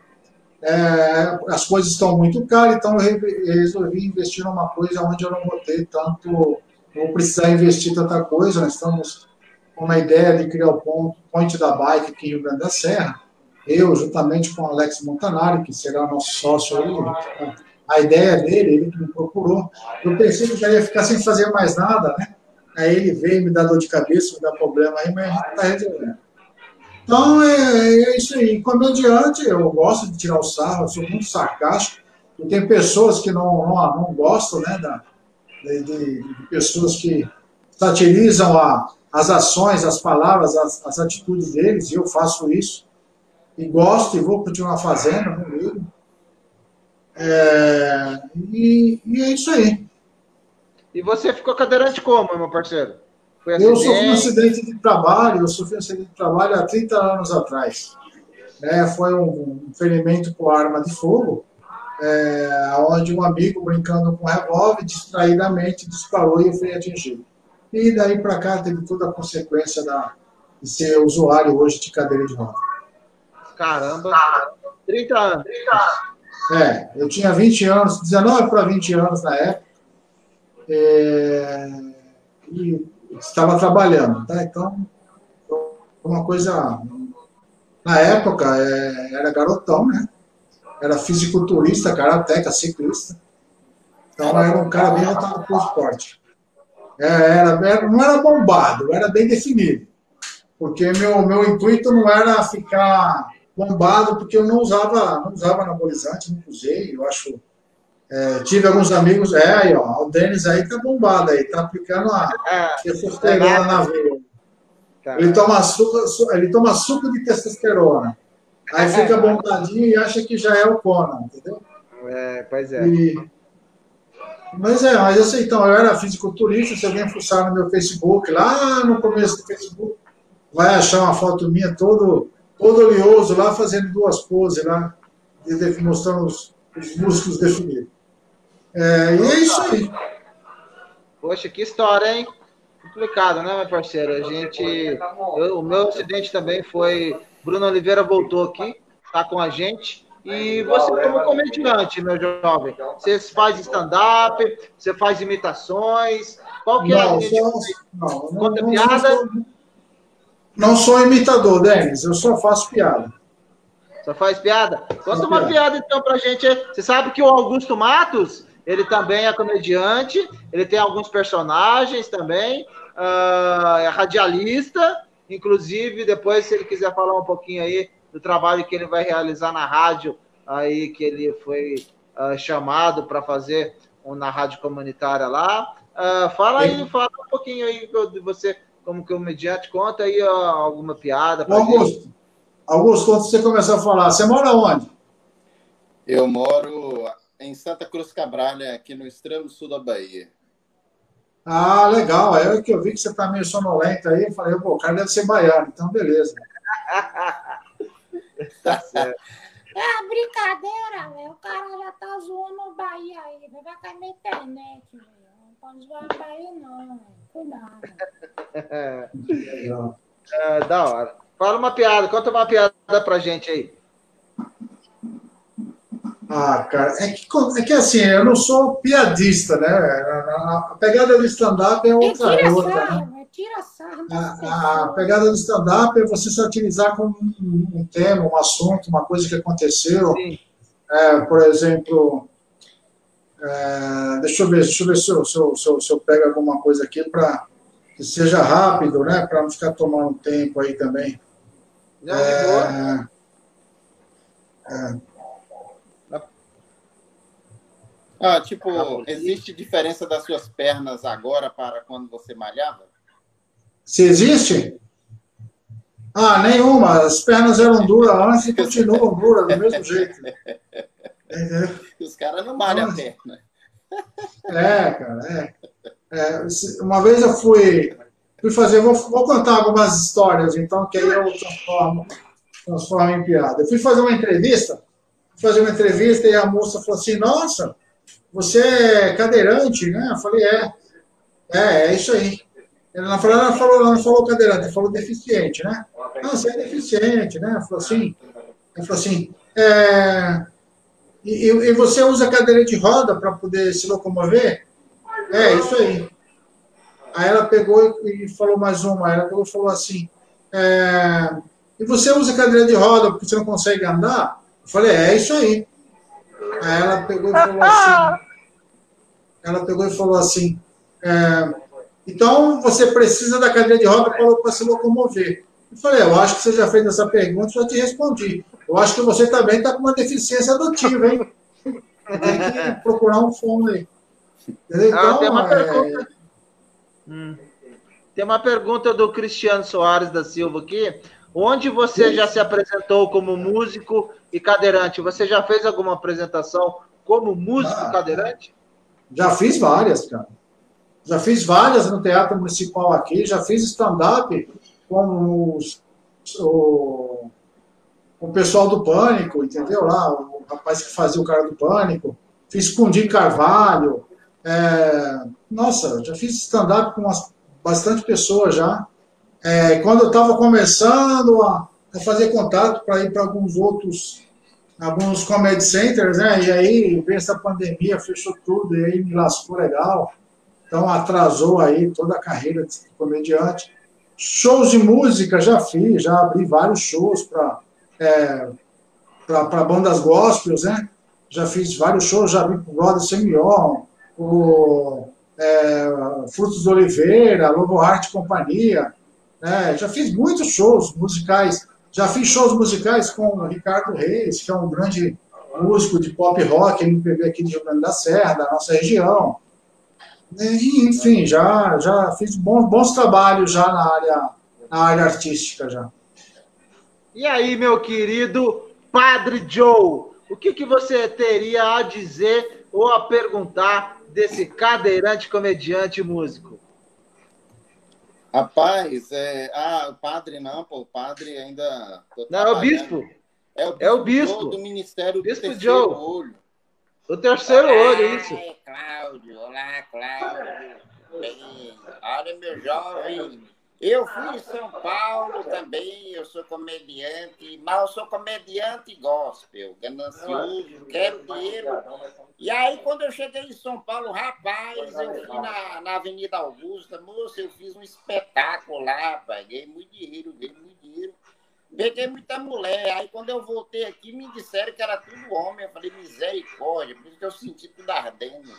é, as coisas estão muito caras, então eu resolvi investir numa coisa onde eu não vou ter tanto, vou precisar investir tanta coisa. Nós estamos com uma ideia de criar o ponto, Ponte da Bike aqui em Rio Grande da Serra. Eu, juntamente com o Alex Montanari, que será nosso sócio aí, a ideia dele, ele que me procurou. Eu pensei que já ia ficar sem fazer mais nada, né? Aí ele veio me dar dor de cabeça, me dar problema aí, mas está resolvendo. Então, é, é, isso aí. Comediante, eu gosto de tirar o sarro, eu sou muito sarcástico. E tem pessoas que não, não, não gostam, né, da, de, de pessoas que satirizam a, as ações, as palavras, as, as, atitudes deles, e eu faço isso. E gosto e vou continuar fazendo, não ligo. É, e, e é isso aí. E você ficou cadeirante como, meu parceiro? eu sofri um acidente de trabalho, eu sofri um acidente de trabalho há 30 anos atrás. É, foi um, um ferimento com arma de fogo, é, onde um amigo, brincando com um revólver, distraidamente disparou e eu fui atingido. E daí para cá teve toda a consequência da, de ser usuário hoje de cadeira de roda. Caramba, 30 anos. 30 anos. É, eu tinha 20 anos, 19 para 20 anos na época. É, e estava trabalhando, tá? Então, uma coisa. Na época, é, era garotão, né? Era fisiculturista, karateca, ciclista. Então, era um cara bem voltado para o esporte. É, era, era, não era bombado, era bem definido. Porque meu, meu intuito não era ficar bombado, porque eu não usava, não usava anabolizante, não usei, eu acho é, tive alguns amigos, é aí, ó, o Denis aí tá bombado aí, tá aplicando a é, testosterona na veia. Ele toma, suco, ele toma suco de testosterona. Aí fica bombadinho e acha que já é o Conan, entendeu? É, pois é. E, mas é, mas assim, então, eu era fisiculturista, se alguém fuçar no meu Facebook, lá no começo do Facebook, vai achar uma foto minha todo, todo oleoso lá, fazendo duas poses lá, mostrando os, os músculos definidos. É, e é isso aí. Poxa, que história, hein? Complicado, né, meu parceiro? A gente. Eu, o meu acidente também foi. Bruno Oliveira voltou aqui, tá com a gente. E você, como comediante, meu jovem, você faz stand-up, você faz imitações. Qual que é não, a não, Conta não, piada? Não não sou imitador, Denis, eu só faço piada. Só faz piada? Conta uma piada então pra gente. Você sabe que o Augusto Matos ele também é comediante, ele tem alguns personagens também, uh, é radialista, inclusive, depois, se ele quiser falar um pouquinho aí do trabalho que ele vai realizar na rádio, aí que ele foi uh, chamado para fazer um, na rádio comunitária lá. Uh, fala aí, fala um pouquinho aí de você como comediante, conta aí alguma piada. Augusto, gente. Augusto, quando você começar a falar, você mora onde? Eu moro em Santa Cruz Cabralha, aqui no extremo sul da Bahia. Ah, legal. Aí que eu vi que você tá meio sonolento aí, eu falei, pô, o cara deve ser baiano, então beleza. tá certo. É brincadeira, velho. O cara já tá zoando o Bahia aí. Vai cair na internet, velho. Não pode zoar o Bahia, não. Cuidado. Legal. É, da hora. Fala uma piada, conta uma piada pra gente aí. Ah, cara, é que, é que assim, eu não sou piadista, né? A, pegada do stand-up é outra. É outra né? tira sarro, a, a, pegada do stand-up é você satirizar com um, um, tema, um assunto, uma coisa que aconteceu. É, por exemplo, é, deixa eu ver, deixa eu ver se eu, se eu, se eu, se eu pego alguma coisa aqui para que seja rápido, né? Para não ficar tomando tempo aí também. Não, é, é, ah, tipo, existe diferença das suas pernas agora para quando você malhava? Se existe? Ah, nenhuma. As pernas eram duras antes e continuam duras do mesmo jeito. Entendeu? Os caras não malham a perna. É, cara, é. é. Uma vez eu fui, fui fazer, vou, vou, contar algumas histórias, então, que aí eu transformo, transformo em piada. Eu fui fazer uma entrevista, fui fazer uma entrevista e a moça falou assim, nossa, você é cadeirante, né? Eu falei, é. É, é isso aí. Ela não falou, ela falou, ela não falou cadeirante, ela falou deficiente, né? Ah, você é deficiente, né? Ela falou assim, ela falou assim, é, e, e, você usa cadeira de roda para poder se locomover? É, isso aí. Aí ela pegou e, falou mais uma, ela pegou e falou assim, é, e você usa cadeira de roda porque você não consegue andar? Eu falei, é isso aí. Aí ela pegou e falou assim, ela pegou e falou assim, é, então você precisa da cadeira de roda para se locomover. Eu falei, eu acho que você já fez essa pergunta, já te respondi. Eu acho que você também está com uma deficiência adotiva, hein? Tem que procurar um fundo aí. Então, ah, tem, uma é... pergunta... Hum. tem uma pergunta do Cristiano Soares da Silva aqui. Onde você já se apresentou como músico e cadeirante? Você já fez alguma apresentação como músico ah, cadeirante? Já fiz várias, cara. Já fiz várias no Teatro Municipal aqui, já fiz stand-up com os, o, o pessoal do Pânico, entendeu? Lá, o rapaz que fazia o cara do Pânico. Fiz com o Carvalho. É, nossa, já fiz stand-up com umas, bastante pessoas já. É, quando eu estava começando a, a, fazer contato para ir para alguns outros, alguns comedy centers, né? E aí veio essa pandemia, fechou tudo, e aí me lascou legal. Então atrasou aí toda a carreira de comediante. Shows de música já fiz, já abri vários shows para é, para bandas gospels, né? Já fiz vários shows, já para o Brother Semion, o é, Frutos do Oliveira, Lobo Arte Companhia, né? já fiz muitos shows musicais, já fiz shows musicais com o Ricardo Reis, que é um grande músico de pop rock, MPB aqui de Rio Grande da Serra, da nossa região. E, enfim, já, já fiz bons, bons trabalhos já na área, na área artística já. E aí, meu querido Padre Joe, o que, que você teria a dizer ou a perguntar desse cadeirante comediante músico? Rapaz, é... ah, o padre não, pô, o padre ainda. Não, é o bispo. É o bispo, é o bispo. do Ministério bispo do Terceiro Joe. Olho. O terceiro olá, olho, isso. Cláudio, olá, Cláudio. Bem, olha, meu jovem. Eu fui em São Paulo também, eu sou comediante, mas eu sou comediante gospel, ganancioso, quero dinheiro. E aí, quando eu cheguei em São Paulo, rapaz, eu fui na, na Avenida Augusta, moça, eu fiz um espetáculo lá, paguei muito dinheiro, ganhei muito dinheiro. Peguei muita mulher. Aí quando eu voltei aqui, me disseram que era tudo homem. Eu falei, misericórdia, por isso que eu senti tudo ardendo.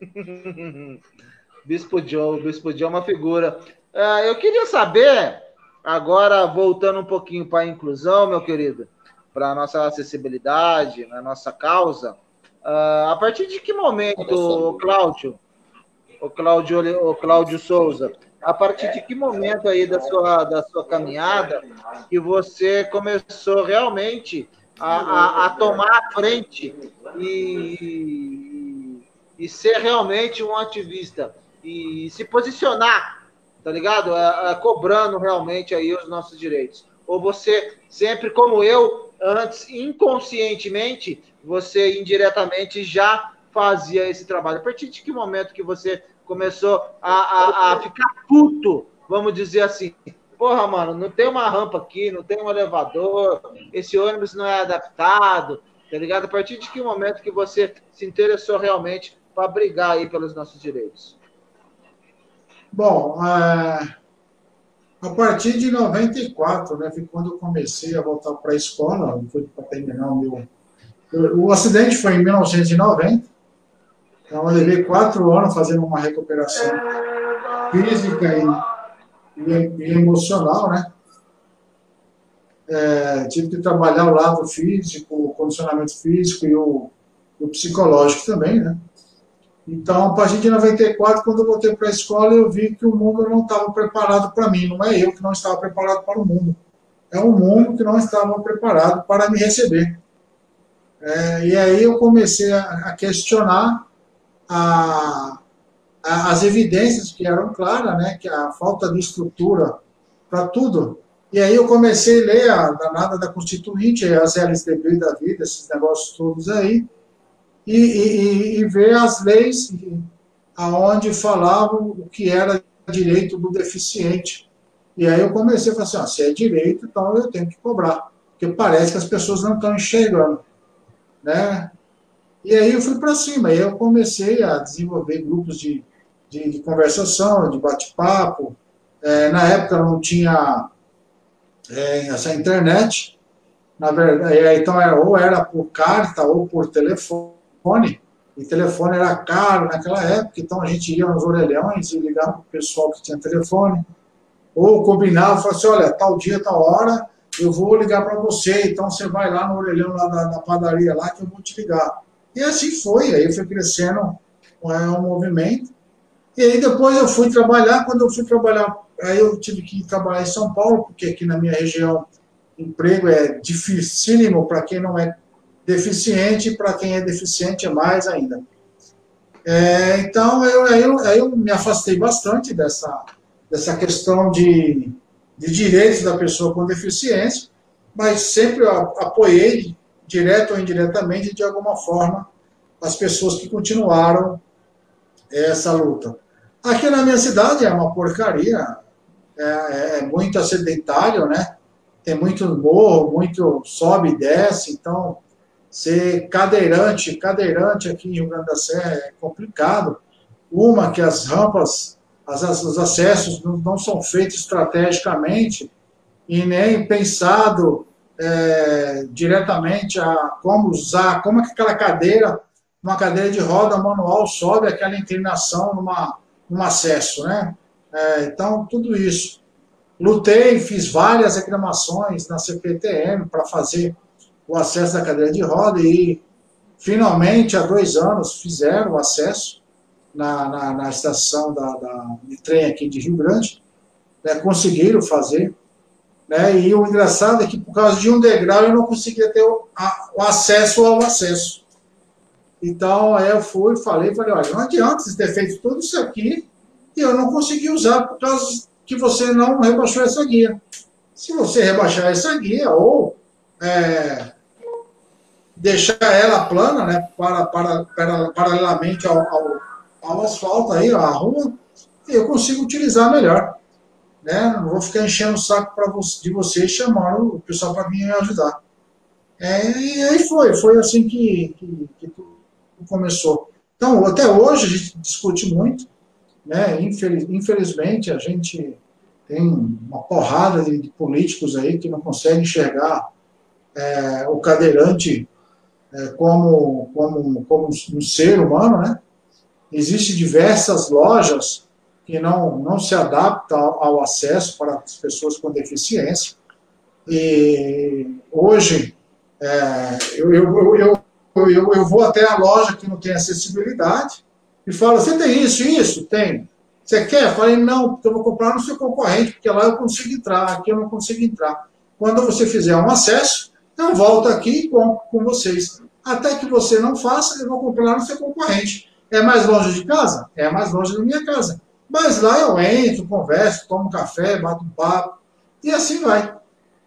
Bispo Joe, Bispo Joe é uma figura. Uh, eu queria saber, agora voltando um pouquinho para a inclusão, meu querido, para a nossa acessibilidade, na nossa causa, uh, a partir de que momento, Cláudio, o Cláudio, o Cláudio Souza, a partir de que momento aí da sua, da sua caminhada que você começou realmente a, a, a tomar a frente e, e ser realmente um ativista e se posicionar, tá ligado? É, é, cobrando realmente aí os nossos direitos. Ou você sempre como eu, antes inconscientemente, você indiretamente já fazia esse trabalho. A partir de que momento que você começou a, a, a ficar puto, vamos dizer assim. Porra, mano, não tem uma rampa aqui, não tem um elevador, esse ônibus não é adaptado, tá ligado? A partir de que momento que você se interessou realmente para brigar aí pelos nossos direitos? Bom, é, a partir de 94, né, foi quando eu comecei a voltar para a escola, foi para terminar o meu. O acidente foi em 1990, Então, eu levei quatro anos fazendo uma recuperação física e, e, e emocional, né? É, tive que trabalhar o lado físico, o condicionamento físico e o, o psicológico também, né? Então, a partir de 94, quando eu voltei para a escola, eu vi que o mundo não estava preparado para mim. Não é eu que não estava preparado para o mundo. É o mundo que não estava preparado para me receber. É, e aí eu comecei a, a questionar a, a, as evidências que eram claras, né, que a falta de estrutura para tudo. E aí eu comecei a ler a danada da Constituinte, as LSDB da vida, esses negócios todos aí, e, e, e ver as leis aonde falavam o que era direito do deficiente. E aí eu comecei a falar assim, ó, se é direito, então eu tenho que cobrar. Porque parece que as pessoas não estão enxergando. Né? E aí eu fui para cima, e eu comecei a desenvolver grupos de, de, de conversação, de bate-papo. É, na época não tinha é, essa internet, na verdade, então era, ou era por carta ou por telefone, e telefone era caro naquela época, então a gente ia nos orelhões e ligava para o pessoal que tinha telefone, ou combinava, falava assim, olha, tal dia, tal hora, eu vou ligar para você, então você vai lá no orelhão lá da, da, padaria lá que eu vou te ligar. E assim foi, aí foi crescendo é, um movimento. E aí depois eu fui trabalhar, quando eu fui trabalhar, aí eu tive que trabalhar em São Paulo, porque aqui na minha região emprego é dificílimo para quem não é deficiente, para quem é deficiente é mais ainda. É, então, eu, eu, eu me afastei bastante dessa, dessa questão de, de direitos da pessoa com deficiência, mas sempre apoiei, direto ou indiretamente, de alguma forma, as pessoas que continuaram essa luta. Aqui na minha cidade é uma porcaria, é, é muito acidentário, né? Tem muito morro, muito sobe e desce, então ser cadeirante, cadeirante aqui em Rio Grande da Serra é complicado. Uma que as rampas, as, os acessos não, não são feitos estrategicamente e nem pensado é, diretamente a como usar, como é que aquela cadeira, uma cadeira de roda manual sobe aquela inclinação numa, num acesso, né? É, então, tudo isso. Lutei, fiz várias reclamações na CPTM para fazer o acesso da cadeira de roda e, finalmente, há dois anos, fizeram o acesso na, na, na estação da, da, de trem aqui de Rio Grande, né, conseguiram fazer, né, e o engraçado é que por causa de um degrau eu não conseguia ter o, a, o acesso ao acesso. Então, aí eu fui, falei, falei, olha, não adianta você ter feito tudo isso aqui e eu não consegui usar por causa que você não rebaixou essa guia. Se você rebaixar essa guia, ou é, deixar ela plana, né, para, para, para paralelamente ao, ao, ao, asfalto aí, a rua, eu consigo utilizar melhor. Né? Não vou ficar enchendo o saco pra de vocês chamando o pessoal para vir ajudar. É, e aí foi, foi assim que, que, que começou. Então, até hoje a gente discute muito, né? Infeliz, infelizmente, a gente tem uma porrada de, de, políticos aí que não conseguem enxergar é, o cadeirante é, como, como, como um ser humano, né? Existem diversas lojas que não, não se adaptam ao, ao acesso para as pessoas com deficiência. E hoje, é, eu, eu, eu, eu, eu vou até a loja que não tem acessibilidade, e fala, você tem isso isso? Tem. Você quer? Eu falei, não, porque eu vou comprar no seu concorrente, porque lá eu consigo entrar, aqui eu não consigo entrar. Quando você fizer um acesso, eu volto aqui e compro com vocês. Até que você não faça, eu vou comprar no seu concorrente. É mais longe de casa? É mais longe da minha casa. Mas lá eu entro, converso, tomo um café, bato um papo, e assim vai.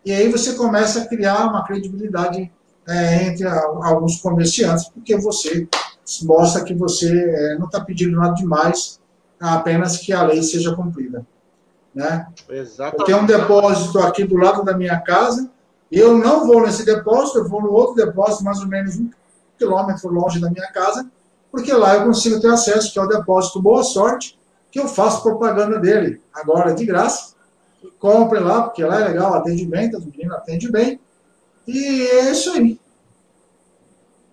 E aí você começa a criar uma credibilidade é, entre a, alguns comerciantes, porque você mostra que você é, não está pedindo nada demais, apenas que a lei seja cumprida. Né? Exatamente. Eu tenho um depósito aqui do lado da minha casa, eu não vou nesse depósito, eu vou no outro depósito, mais ou menos um quilômetro longe da minha casa, porque lá eu consigo ter acesso, que é o depósito Boa Sorte, que eu faço propaganda dele agora de graça. Compre lá, porque lá é legal, atende bem, tá menino atende bem. E é isso aí.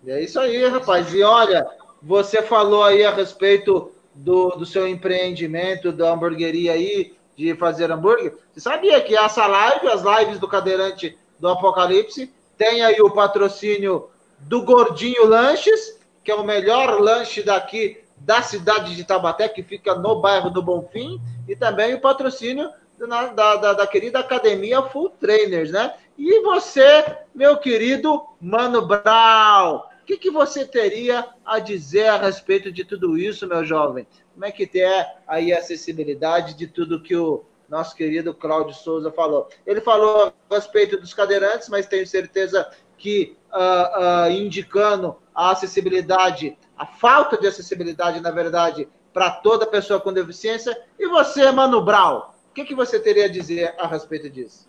É isso aí, rapaz. E olha, você falou aí a respeito do, do seu empreendimento, da hamburgueria aí, de fazer hambúrguer. Você sabia que essa live, as lives do cadeirante do Apocalipse, tem aí o patrocínio do Gordinho Lanches, que é o melhor lanche daqui da cidade de Tabaté, que fica no bairro do Bonfim, e também o patrocínio da, da, da, querida Academia Full Trainers, né? E você, meu querido Mano Brown, o que, que você teria a dizer a respeito de tudo isso, meu jovem? Como é que é aí a acessibilidade de tudo que o nosso querido Cláudio Souza falou? Ele falou a respeito dos cadeirantes, mas tenho certeza que uh, uh, indicando a acessibilidade, a falta de acessibilidade, na verdade, para toda pessoa com deficiência. E você, Mano Brown, o que, que você teria a dizer a respeito disso?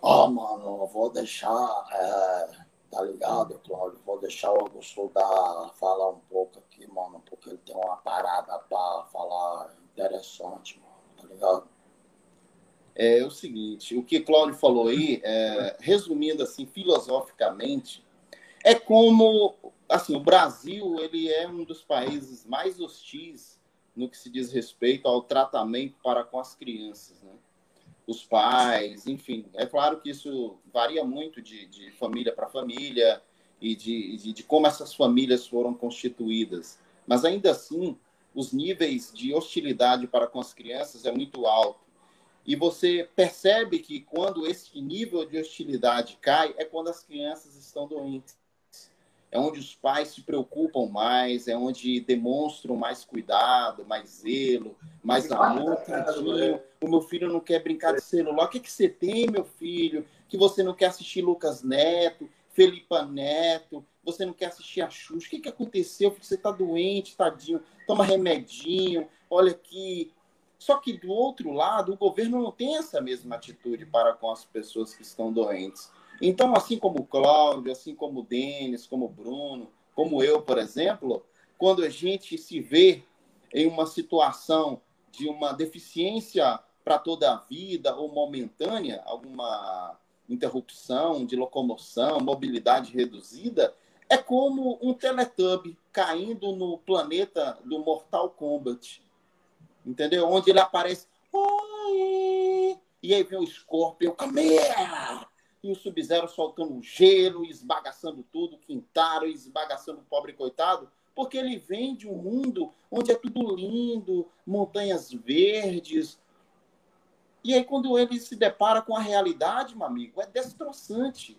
Ah, mano, eu vou deixar, é, tá ligado, Cláudio? Vou deixar o Augusto dar, falar um pouco aqui, mano, porque ele tem uma parada para falar interessante, mano, ligado? É, é o seguinte, o que Cláudio falou aí, é, resumindo assim, filosoficamente, é como, assim, o Brasil, ele é um dos países mais hostis no que se diz respeito ao tratamento para com as crianças, né? Os pais, enfim. É claro que isso varia muito de, de família para família e de, de, de como essas famílias foram constituídas. Mas ainda assim, os níveis de hostilidade para com as crianças é muito alto. E você percebe que quando esse nível de hostilidade cai, é quando as crianças estão doentes é onde os pais se preocupam mais, é onde demonstram mais cuidado, mais zelo, mais amor. Tadinho, o meu filho não quer brincar de celular. O que, que você tem, meu filho? Que você não quer assistir Lucas Neto, Felipa Neto, você não quer assistir a Xuxa. O que, que aconteceu? Você está doente, tadinho. Toma remedinho, olha aqui. Só que do outro lado, o governo não tem essa mesma atitude para com as pessoas que estão doentes. Então, assim como o Cláudio, assim como o Denis, como o Bruno, como eu, por exemplo, quando a gente se vê em uma situação de uma deficiência para toda a vida ou momentânea, alguma interrupção de locomoção, mobilidade reduzida, é como um Teletubby caindo no planeta do Mortal Kombat. Entendeu? Onde ele aparece. Oi! E aí vem o Scorpion, Kameha! e o Sub-Zero soltando gelo, esbagaçando tudo, Quintaro esbagaçando o pobre coitado, porque ele vem de um mundo onde é tudo lindo, montanhas verdes. E aí, quando ele se depara com a realidade, meu amigo, é destroçante.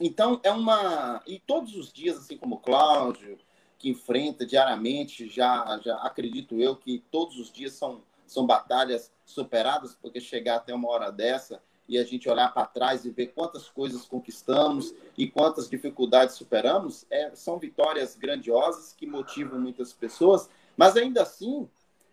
Então, é uma. E todos os dias, assim como o Cláudio, que enfrenta diariamente, já, já acredito eu que todos os dias são, são batalhas superadas, porque chegar até uma hora dessa e a gente olhar para trás e ver quantas coisas conquistamos e quantas dificuldades superamos, é, são vitórias grandiosas que motivam muitas pessoas, mas ainda assim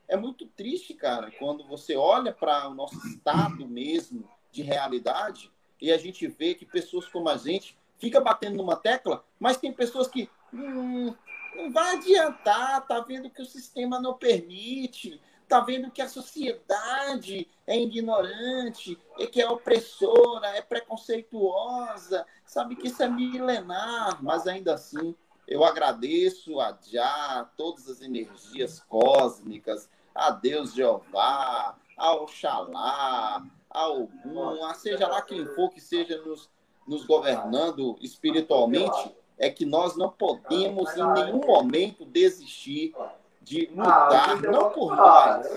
é muito triste, cara, quando você olha para o nosso estado mesmo de realidade e a gente vê que pessoas como a gente fica batendo numa tecla, mas tem pessoas que hum, não vai adiantar, tá vendo que o sistema não permite, está vendo que a sociedade é ignorante, é que é opressora, é preconceituosa, sabe que isso é milenar, mas ainda assim eu agradeço a Já, todas as energias cósmicas, a Deus Jeová, ao Oxalá, ao Ogum, a seja lá quem for que seja nos, nos governando espiritualmente, é que nós não podemos em nenhum momento desistir de lutar, ah, não por nós,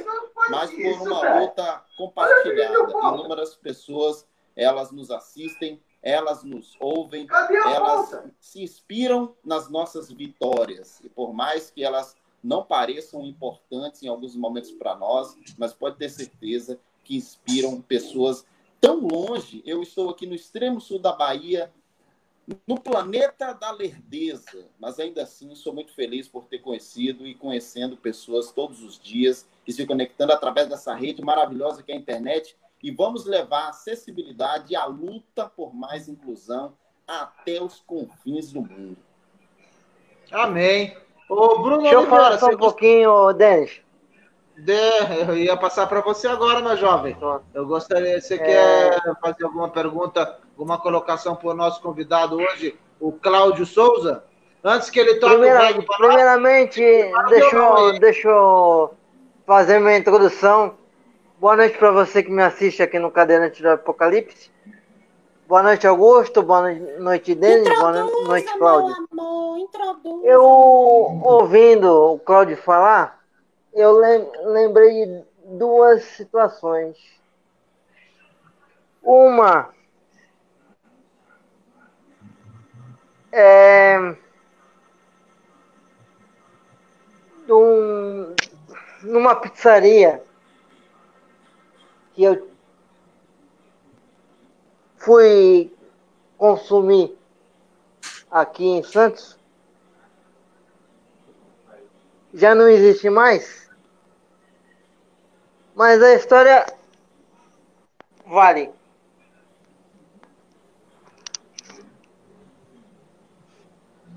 mas por uma luta compartilhada. Inúmeras pessoas, elas nos assistem, elas nos ouvem, elas se inspiram nas nossas vitórias. E por mais que elas não pareçam importantes em alguns momentos para nós, mas pode ter certeza que inspiram pessoas tão longe. Eu estou aqui no extremo sul da Bahia, no planeta da lerdeza, mas ainda assim sou muito feliz por ter conhecido e conhecendo pessoas todos os dias e se conectando através dessa rede maravilhosa que é a internet. E vamos levar a acessibilidade e a luta por mais inclusão até os confins do mundo. Amém. Ô, Bruno Deixa eu falar só um pouquinho, Denis. De, eu ia passar para você agora, meu jovem. Eu gostaria, você é... quer fazer alguma pergunta, alguma colocação para o nosso convidado hoje, o Cláudio Souza? Antes que ele toque Primeira, o Primeiramente, deixa eu, deixa eu fazer minha introdução. Boa noite para você que me assiste aqui no Cadeirante do Apocalipse. Boa noite, Augusto. Boa noite, Denis. Boa noite, Cláudio. Eu, ouvindo o Cláudio falar, eu lembrei de duas situações. Uma é um, numa pizzaria que eu fui consumir aqui em Santos, já não existe mais. Mas a história vale.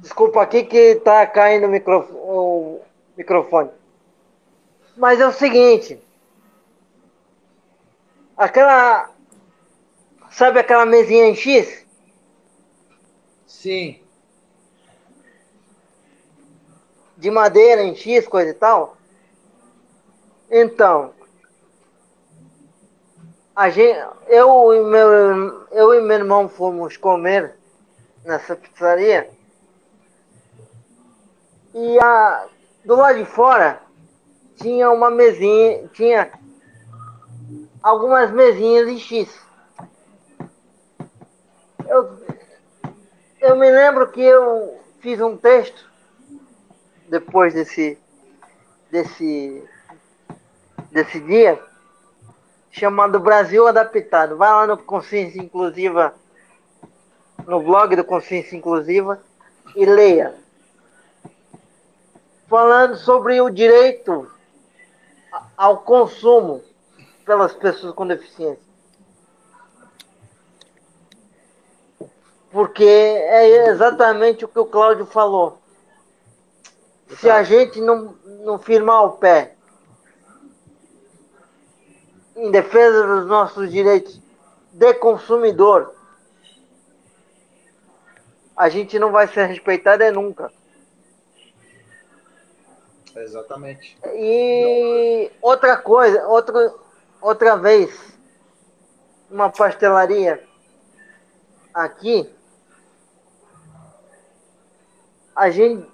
Desculpa aqui que tá caindo o microfone, o microfone. Mas é o seguinte. Aquela. Sabe aquela mesinha em X? Sim. De madeira em X, coisa e tal? Então. A gente, eu, e meu, eu e meu irmão fomos comer nessa pizzaria. E a, do lado de fora tinha uma mesinha, tinha algumas mesinhas em X. Eu, eu me lembro que eu fiz um texto depois desse desse desse dia chamado Brasil Adaptado. Vai lá no Consciência Inclusiva, no blog do Consciência Inclusiva e leia falando sobre o direito ao consumo pelas pessoas com deficiência. Porque é exatamente o que o Cláudio falou. Se a gente não, não firmar o pé em defesa dos nossos direitos de consumidor, a gente não vai ser respeitado é nunca. Exatamente. E outra coisa, outra, outra vez, uma pastelaria aqui, a gente,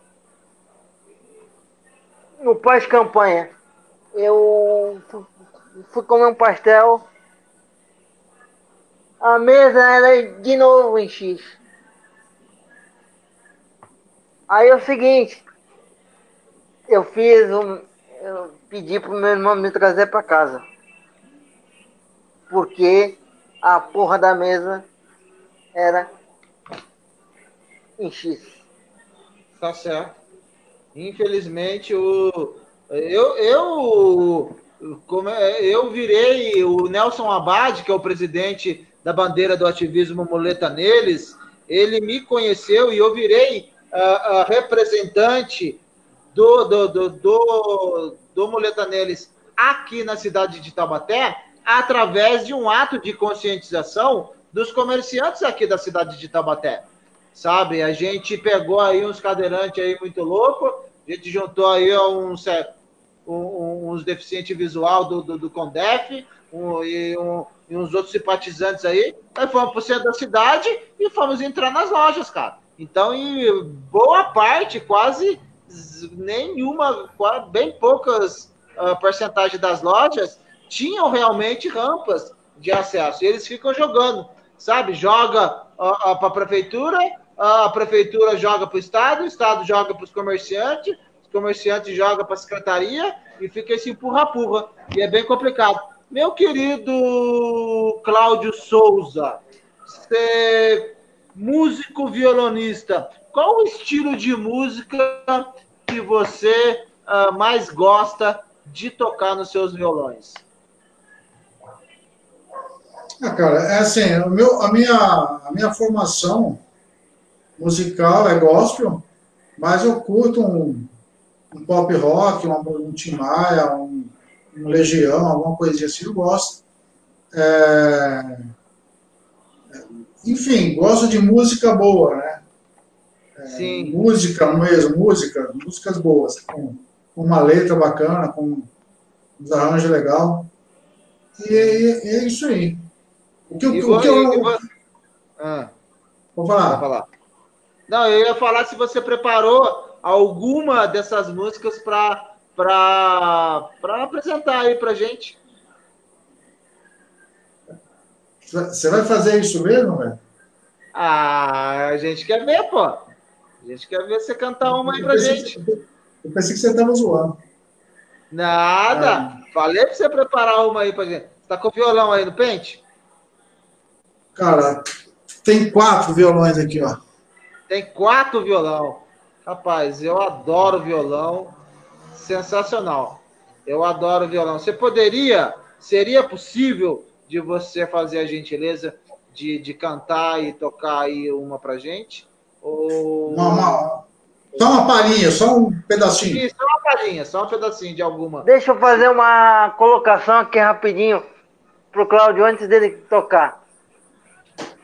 no pós-campanha, eu fui comer um pastel, a mesa era de novo em X. Aí é o seguinte, eu fiz um. Eu pedi pro meu irmão me trazer para casa. Porque a porra da mesa era em X. Tá certo. Infelizmente, o, eu, eu, como é, eu virei o Nelson Abad, que é o presidente da bandeira do ativismo Muleta Neles, ele me conheceu e eu virei a, representante do, do, do, do, do Muleta Neles aqui na cidade de Taubaté através de um ato de conscientização dos comerciantes aqui da cidade de Taubaté. Sabe, a gente pegou aí uns cadeirantes aí muito louco, a gente juntou aí uns, um, uns deficientes visual do, do, do Condef um, e, um, e uns outros simpatizantes aí, aí fomos para o centro da cidade e fomos entrar nas lojas, cara. Então, em boa parte, quase nenhuma, bem poucas uh, porcentagem das lojas tinham realmente rampas de acesso. E eles ficam jogando, sabe? Joga uh, uh, para a prefeitura, a prefeitura joga para o Estado, o Estado joga para os comerciantes, os comerciantes jogam para a secretaria e fica esse empurra-purra. E é bem complicado. Meu querido Cláudio Souza, você, músico violonista, qual o estilo de música que você uh, mais gosta de tocar nos seus violões? Ah, cara, é assim, meu, a, minha, a minha formação musical é gospel, mas eu curto um, um pop rock, um, um Tim Maia, um, um, Legião, alguma coisinha assim, eu gosto. É, enfim, gosto de música boa, né? É, música mesmo, música, músicas boas, com, com uma letra bacana, com uns arranjos legal. E, é isso aí. O que, e o que eu. Ah. Vou falar. Vou falar. Não, eu ia falar se você preparou alguma dessas músicas para apresentar aí para gente. Você vai fazer isso mesmo, velho? Ah, a gente quer ver, pô. A gente quer ver você cantar uma aí pra gente. eu pensei que você tava zoando. Nada. Ah. Falei pra você preparar uma aí pra gente. Você tá com o violão aí no pente? Cara, tem quatro violões aqui, ó. Tem quatro violão. Rapaz, eu adoro violão. Sensacional. Eu adoro violão. Você poderia, seria possível de você fazer a gentileza de, de cantar e tocar aí uma pra gente? Ou... Uma, uma, só uma palhinha, só um pedacinho. Sim, só uma palhinha, só um pedacinho de alguma. Deixa eu fazer uma colocação aqui rapidinho pro Cláudio antes dele tocar.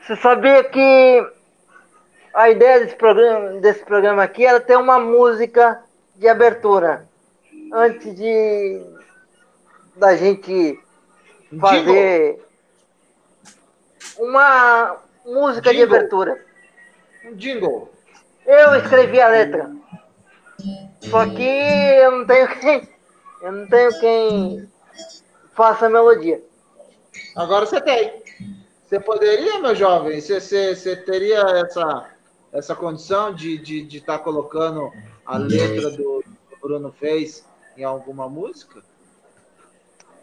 Você sabia que a ideia desse programa, desse programa aqui era ter uma música de abertura antes de da gente fazer uma música de abertura. Um jingle. Eu escrevi a letra. Só que eu não tenho quem. Eu não tenho quem faça a melodia. Agora você tem. Você poderia, meu jovem? Você, você, você teria essa, essa condição de estar de, de tá colocando a letra do, Bruno fez em alguma música?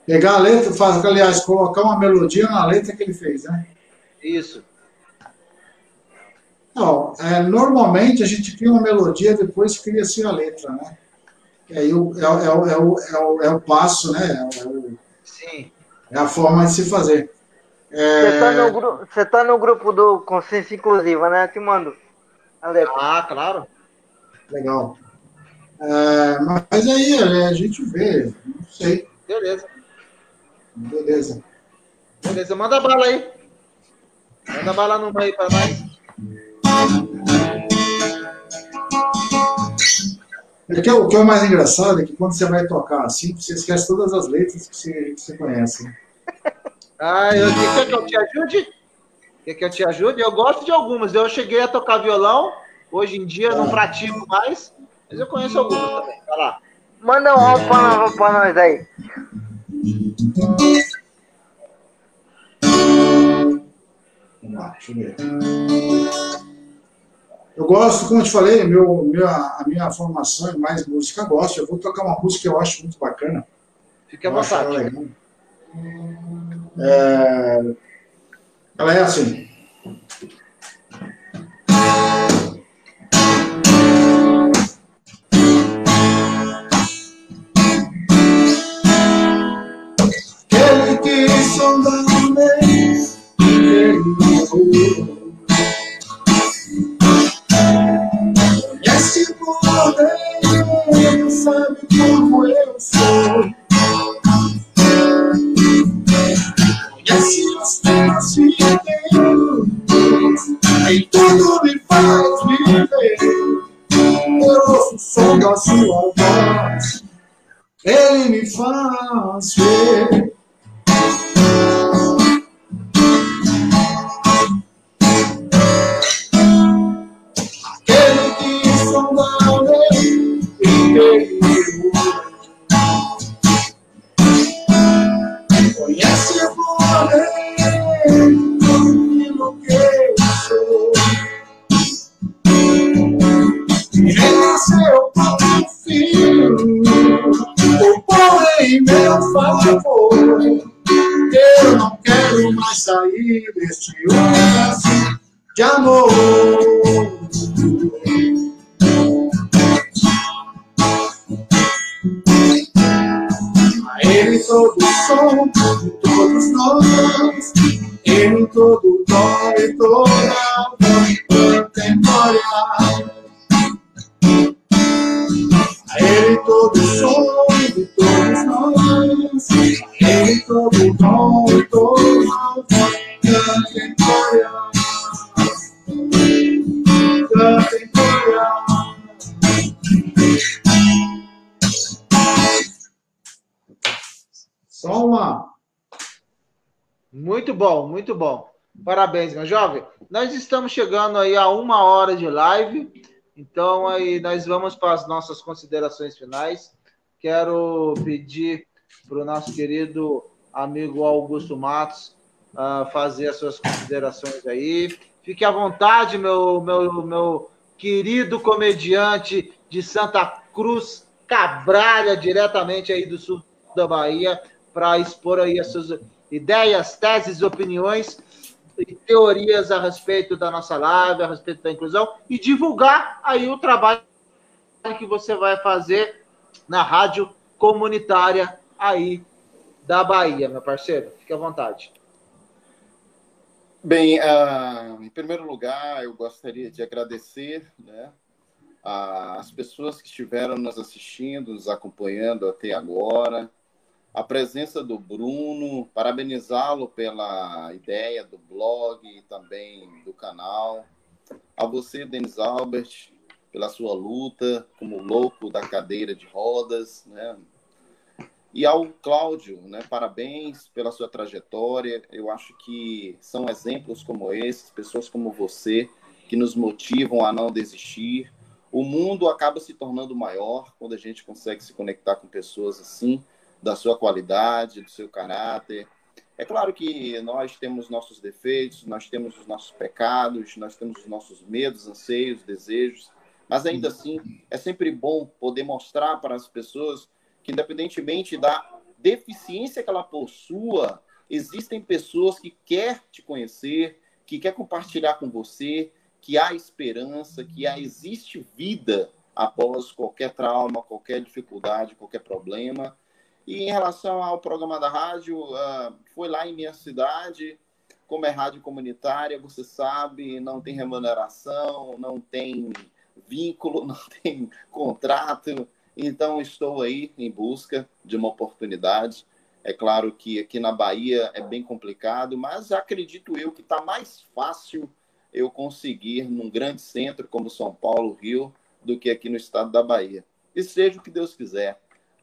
Pegar a letra, fazer, aliás, colocar uma melodia na letra que ele fez, né? Isso. Não, é, normalmente a gente cria uma melodia, depois cria-se a letra, né? E aí o, é, é, é, o, é, o, é o passo, né? É, o, Sim. É a forma de se fazer. Você está no, tá no grupo do Consciência Inclusiva, né? Eu te mando Ah, claro. Legal. É, mas aí a gente vê, não sei. Beleza. Beleza. Beleza, manda bala aí. Manda bala no meio para nós. É que é o que é o mais engraçado é que quando você vai tocar assim, você esquece todas as letras que você, que você conhece. Ah, eu, quer que eu te ajude? Quer que eu te ajude? Eu gosto de algumas. Eu cheguei a tocar violão. Hoje em dia não pratico mais, mas eu conheço algumas também. Vai lá. Manda um álbum pra, pra nós aí. Vamos lá, deixa eu ver. Eu gosto, como eu te falei, meu, minha, a minha formação é mais música gosto. Eu vou tocar uma música que eu acho muito bacana. Fique à vontade. É, ela é assim. Som da sua voz, ele me faz ver. Sair deste universo de amor. Ele todo som de todos nós, Ele todo dó e toda voz temporal. Ele todo som de todos nós. Ele todo bom e todo mal, cantem glórias, cantem glórias. Só uma. Muito bom, muito bom. Parabéns, meu jovem. Nós estamos chegando aí a uma hora de live. Então, aí nós vamos para as nossas considerações finais. Quero pedir para o nosso querido amigo Augusto Matos uh, fazer as suas considerações aí. Fique à vontade, meu, meu, meu querido comediante de Santa Cruz, Cabralha, diretamente aí do sul da Bahia, para expor aí as suas ideias, teses, opiniões e teorias a respeito da nossa live, a respeito da inclusão e divulgar aí o trabalho que você vai fazer na rádio comunitária aí da Bahia, meu parceiro. Fique à vontade. Bem, uh, em primeiro lugar, eu gostaria de agradecer né, as pessoas que estiveram nos assistindo, nos acompanhando até agora a presença do Bruno, parabenizá-lo pela ideia do blog e também do canal. A você, Denis Albert, pela sua luta como louco da cadeira de rodas, né? E ao Cláudio, né? Parabéns pela sua trajetória. Eu acho que são exemplos como esses, pessoas como você, que nos motivam a não desistir. O mundo acaba se tornando maior quando a gente consegue se conectar com pessoas assim da sua qualidade, do seu caráter. É claro que nós temos nossos defeitos, nós temos os nossos pecados, nós temos os nossos medos, anseios, desejos, mas ainda assim é sempre bom poder mostrar para as pessoas que, independentemente da deficiência que ela possua, existem pessoas que quer te conhecer, que quer compartilhar com você, que há esperança, que há, existe vida após qualquer trauma, qualquer dificuldade, qualquer problema. E em relação ao programa da rádio, uh, foi lá em minha cidade, como é rádio comunitária, você sabe, não tem remuneração, não tem vínculo, não tem contrato. Então, estou aí em busca de uma oportunidade. É claro que aqui na Bahia é bem complicado, mas acredito eu que está mais fácil eu conseguir num grande centro como São Paulo, Rio, do que aqui no estado da Bahia. E seja o que Deus quiser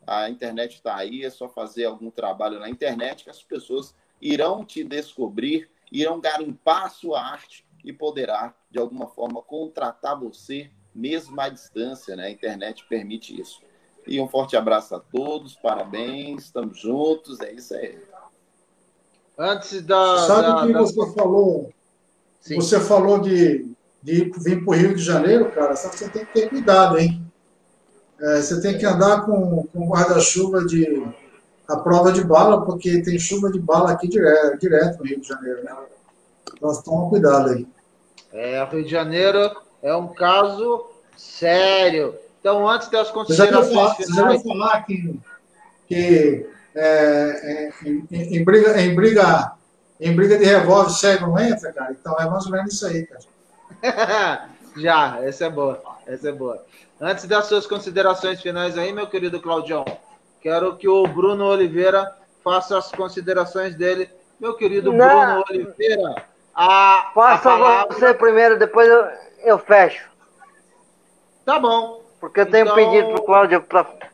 a internet está aí, é só fazer algum trabalho na internet que as pessoas irão te descobrir, irão garimpar a sua arte e poderá, de alguma forma, contratar você, mesmo à distância, né? A internet permite isso. E um forte abraço a todos, parabéns, estamos juntos, é isso aí. Antes da. Sabe da, que da... você falou? Sim. Você falou de, de vir para o Rio de Janeiro, cara, só que você tem que ter cuidado, hein? É, você tem que andar com, com guarda-chuva de a prova de bala, porque tem chuva de bala aqui direto, direto no Rio de Janeiro. Né? Então, toma cuidado aí. É, o Rio de Janeiro é um caso sério. Então, antes das considerações você já já falar que, que é, é, em, em, briga, em, briga, em briga de revólver cego não entra, cara? Então, é mais ou menos isso aí, cara. já, essa é boa. Essa é boa. Antes das suas considerações finais aí, meu querido Claudião, quero que o Bruno Oliveira faça as considerações dele. Meu querido Não. Bruno Oliveira, a. Faça a palavra... você primeiro, depois eu, eu fecho. Tá bom. Porque eu tenho então... pedido para o Cláudio para.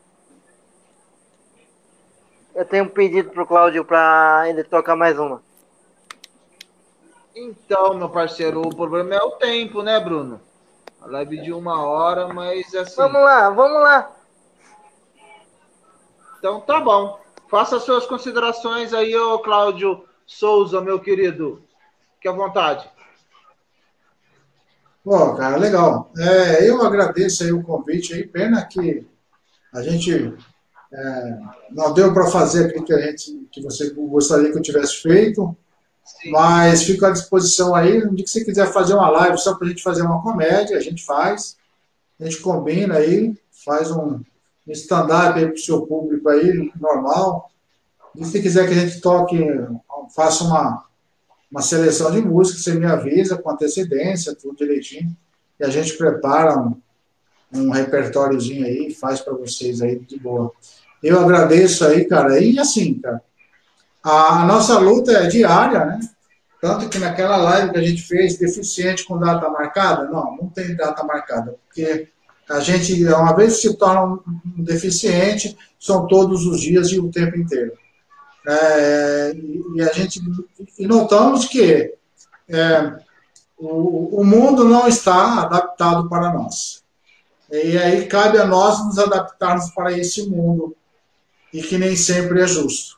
Eu tenho um pedido para o Cláudio para ele tocar mais uma. Então, meu parceiro, o problema é o tempo, né, Bruno? A live de uma hora, mas assim. Vamos lá, vamos lá. Então tá bom. Faça suas considerações aí, ô Cláudio Souza, meu querido. Fique à vontade. Bom, cara, legal. É, eu agradeço aí o convite aí. Pena que a gente é, não deu para fazer aquilo que a gente que você gostaria que eu tivesse feito. Mas fico à disposição aí. No dia que você quiser fazer uma live só para a gente fazer uma comédia, a gente faz. A gente combina aí, faz um stand-up aí para o seu público aí, normal. E se quiser que a gente toque, faça uma, uma seleção de música, você me avisa com antecedência, tudo direitinho. E a gente prepara um, um repertóriozinho aí, faz para vocês aí de boa. Eu agradeço aí, cara. E assim, cara, a, nossa luta é diária, né? Tanto que naquela live que a gente fez, deficiente com data marcada, não, não tem data marcada, porque a gente, uma vez que se torna um deficiente, são todos os dias e o tempo inteiro. É, e a gente e notamos que é, o, o mundo não está adaptado para nós. E aí cabe a nós nos adaptarmos para esse mundo e que nem sempre é justo.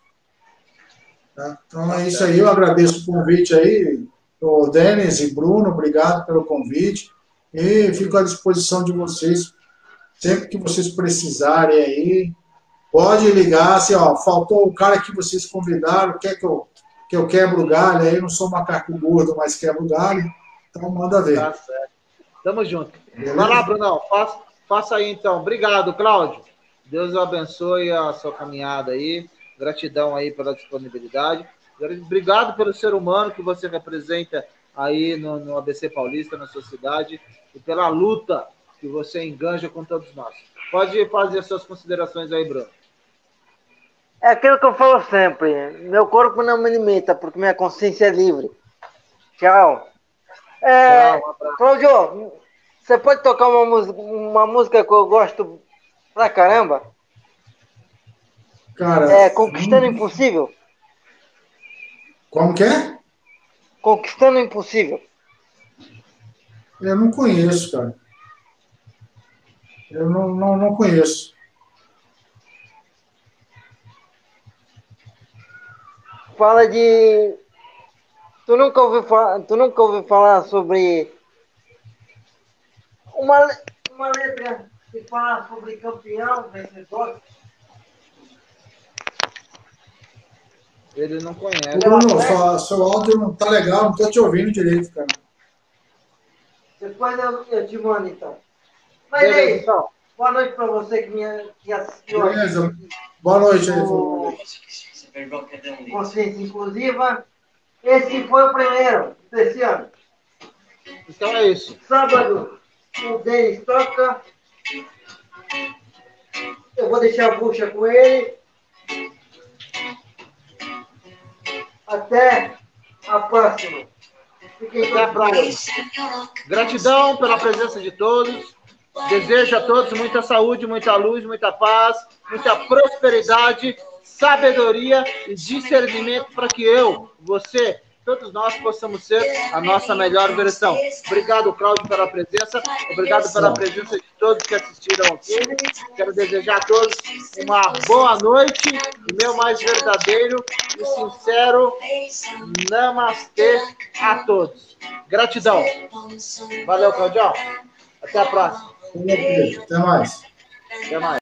Tá? Então é isso aí, eu agradeço o convite aí, o Denis e Bruno, obrigado pelo convite e fico à disposição de vocês sempre que vocês precisarem aí, pode ligar, assim, ó, faltou o cara que vocês convidaram, quer que eu, que eu quebro o galho, aí eu não sou macaco gordo, mas quebro o galho, então manda ver. Tá certo. Tamo junto. Beleza? Vai lá, Brunão, faça, faça aí então. Obrigado, Cláudio. Deus abençoe a sua caminhada aí. Gratidão aí pela disponibilidade. Obrigado pelo ser humano que você representa aí no, no ABC Paulista, na sua cidade, e pela luta que você enganja com todos nós. Pode fazer suas considerações aí, Bruno. É aquilo que eu falo sempre. Meu corpo não me limita, porque minha consciência é livre. Tchau. É, Tchau, um Claudio, você pode tocar uma música, uma música que eu gosto pra caramba? Cara, é Conquistando o Impossível. Como que é? Conquistando o Impossível. Eu não conheço, cara. Eu não, não, não conheço. Fala de. Tu nunca ouviu falar, tu nunca ouviu falar sobre uma, uma letra que fala sobre campeão, vencedor? Ele não conhece. Bruno, seu áudio não tá legal, não tô te ouvindo direito, cara. Depois eu, eu te mando então. Mas Beleza, é isso. Então. Boa noite para você que, me, que assistiu. Beleza. Boa noite aí. O... Consciência Inclusiva. Esse foi o primeiro desse ano. Então é isso. Sábado, o Denis toca. Eu vou deixar a bucha com ele. Até a próxima. Fiquem Até a próxima. Gratidão pela presença de todos. Desejo a todos muita saúde, muita luz, muita paz, muita prosperidade, sabedoria e discernimento para que eu, você, todos nós possamos ser a nossa melhor versão. Obrigado, Cláudio, pela presença. Obrigado pela presença de todos que assistiram aqui. Quero desejar a todos uma boa noite e meu mais verdadeiro e sincero namastê a todos. Gratidão. Valeu, Claudio. Até a próxima. Até mais. Até mais.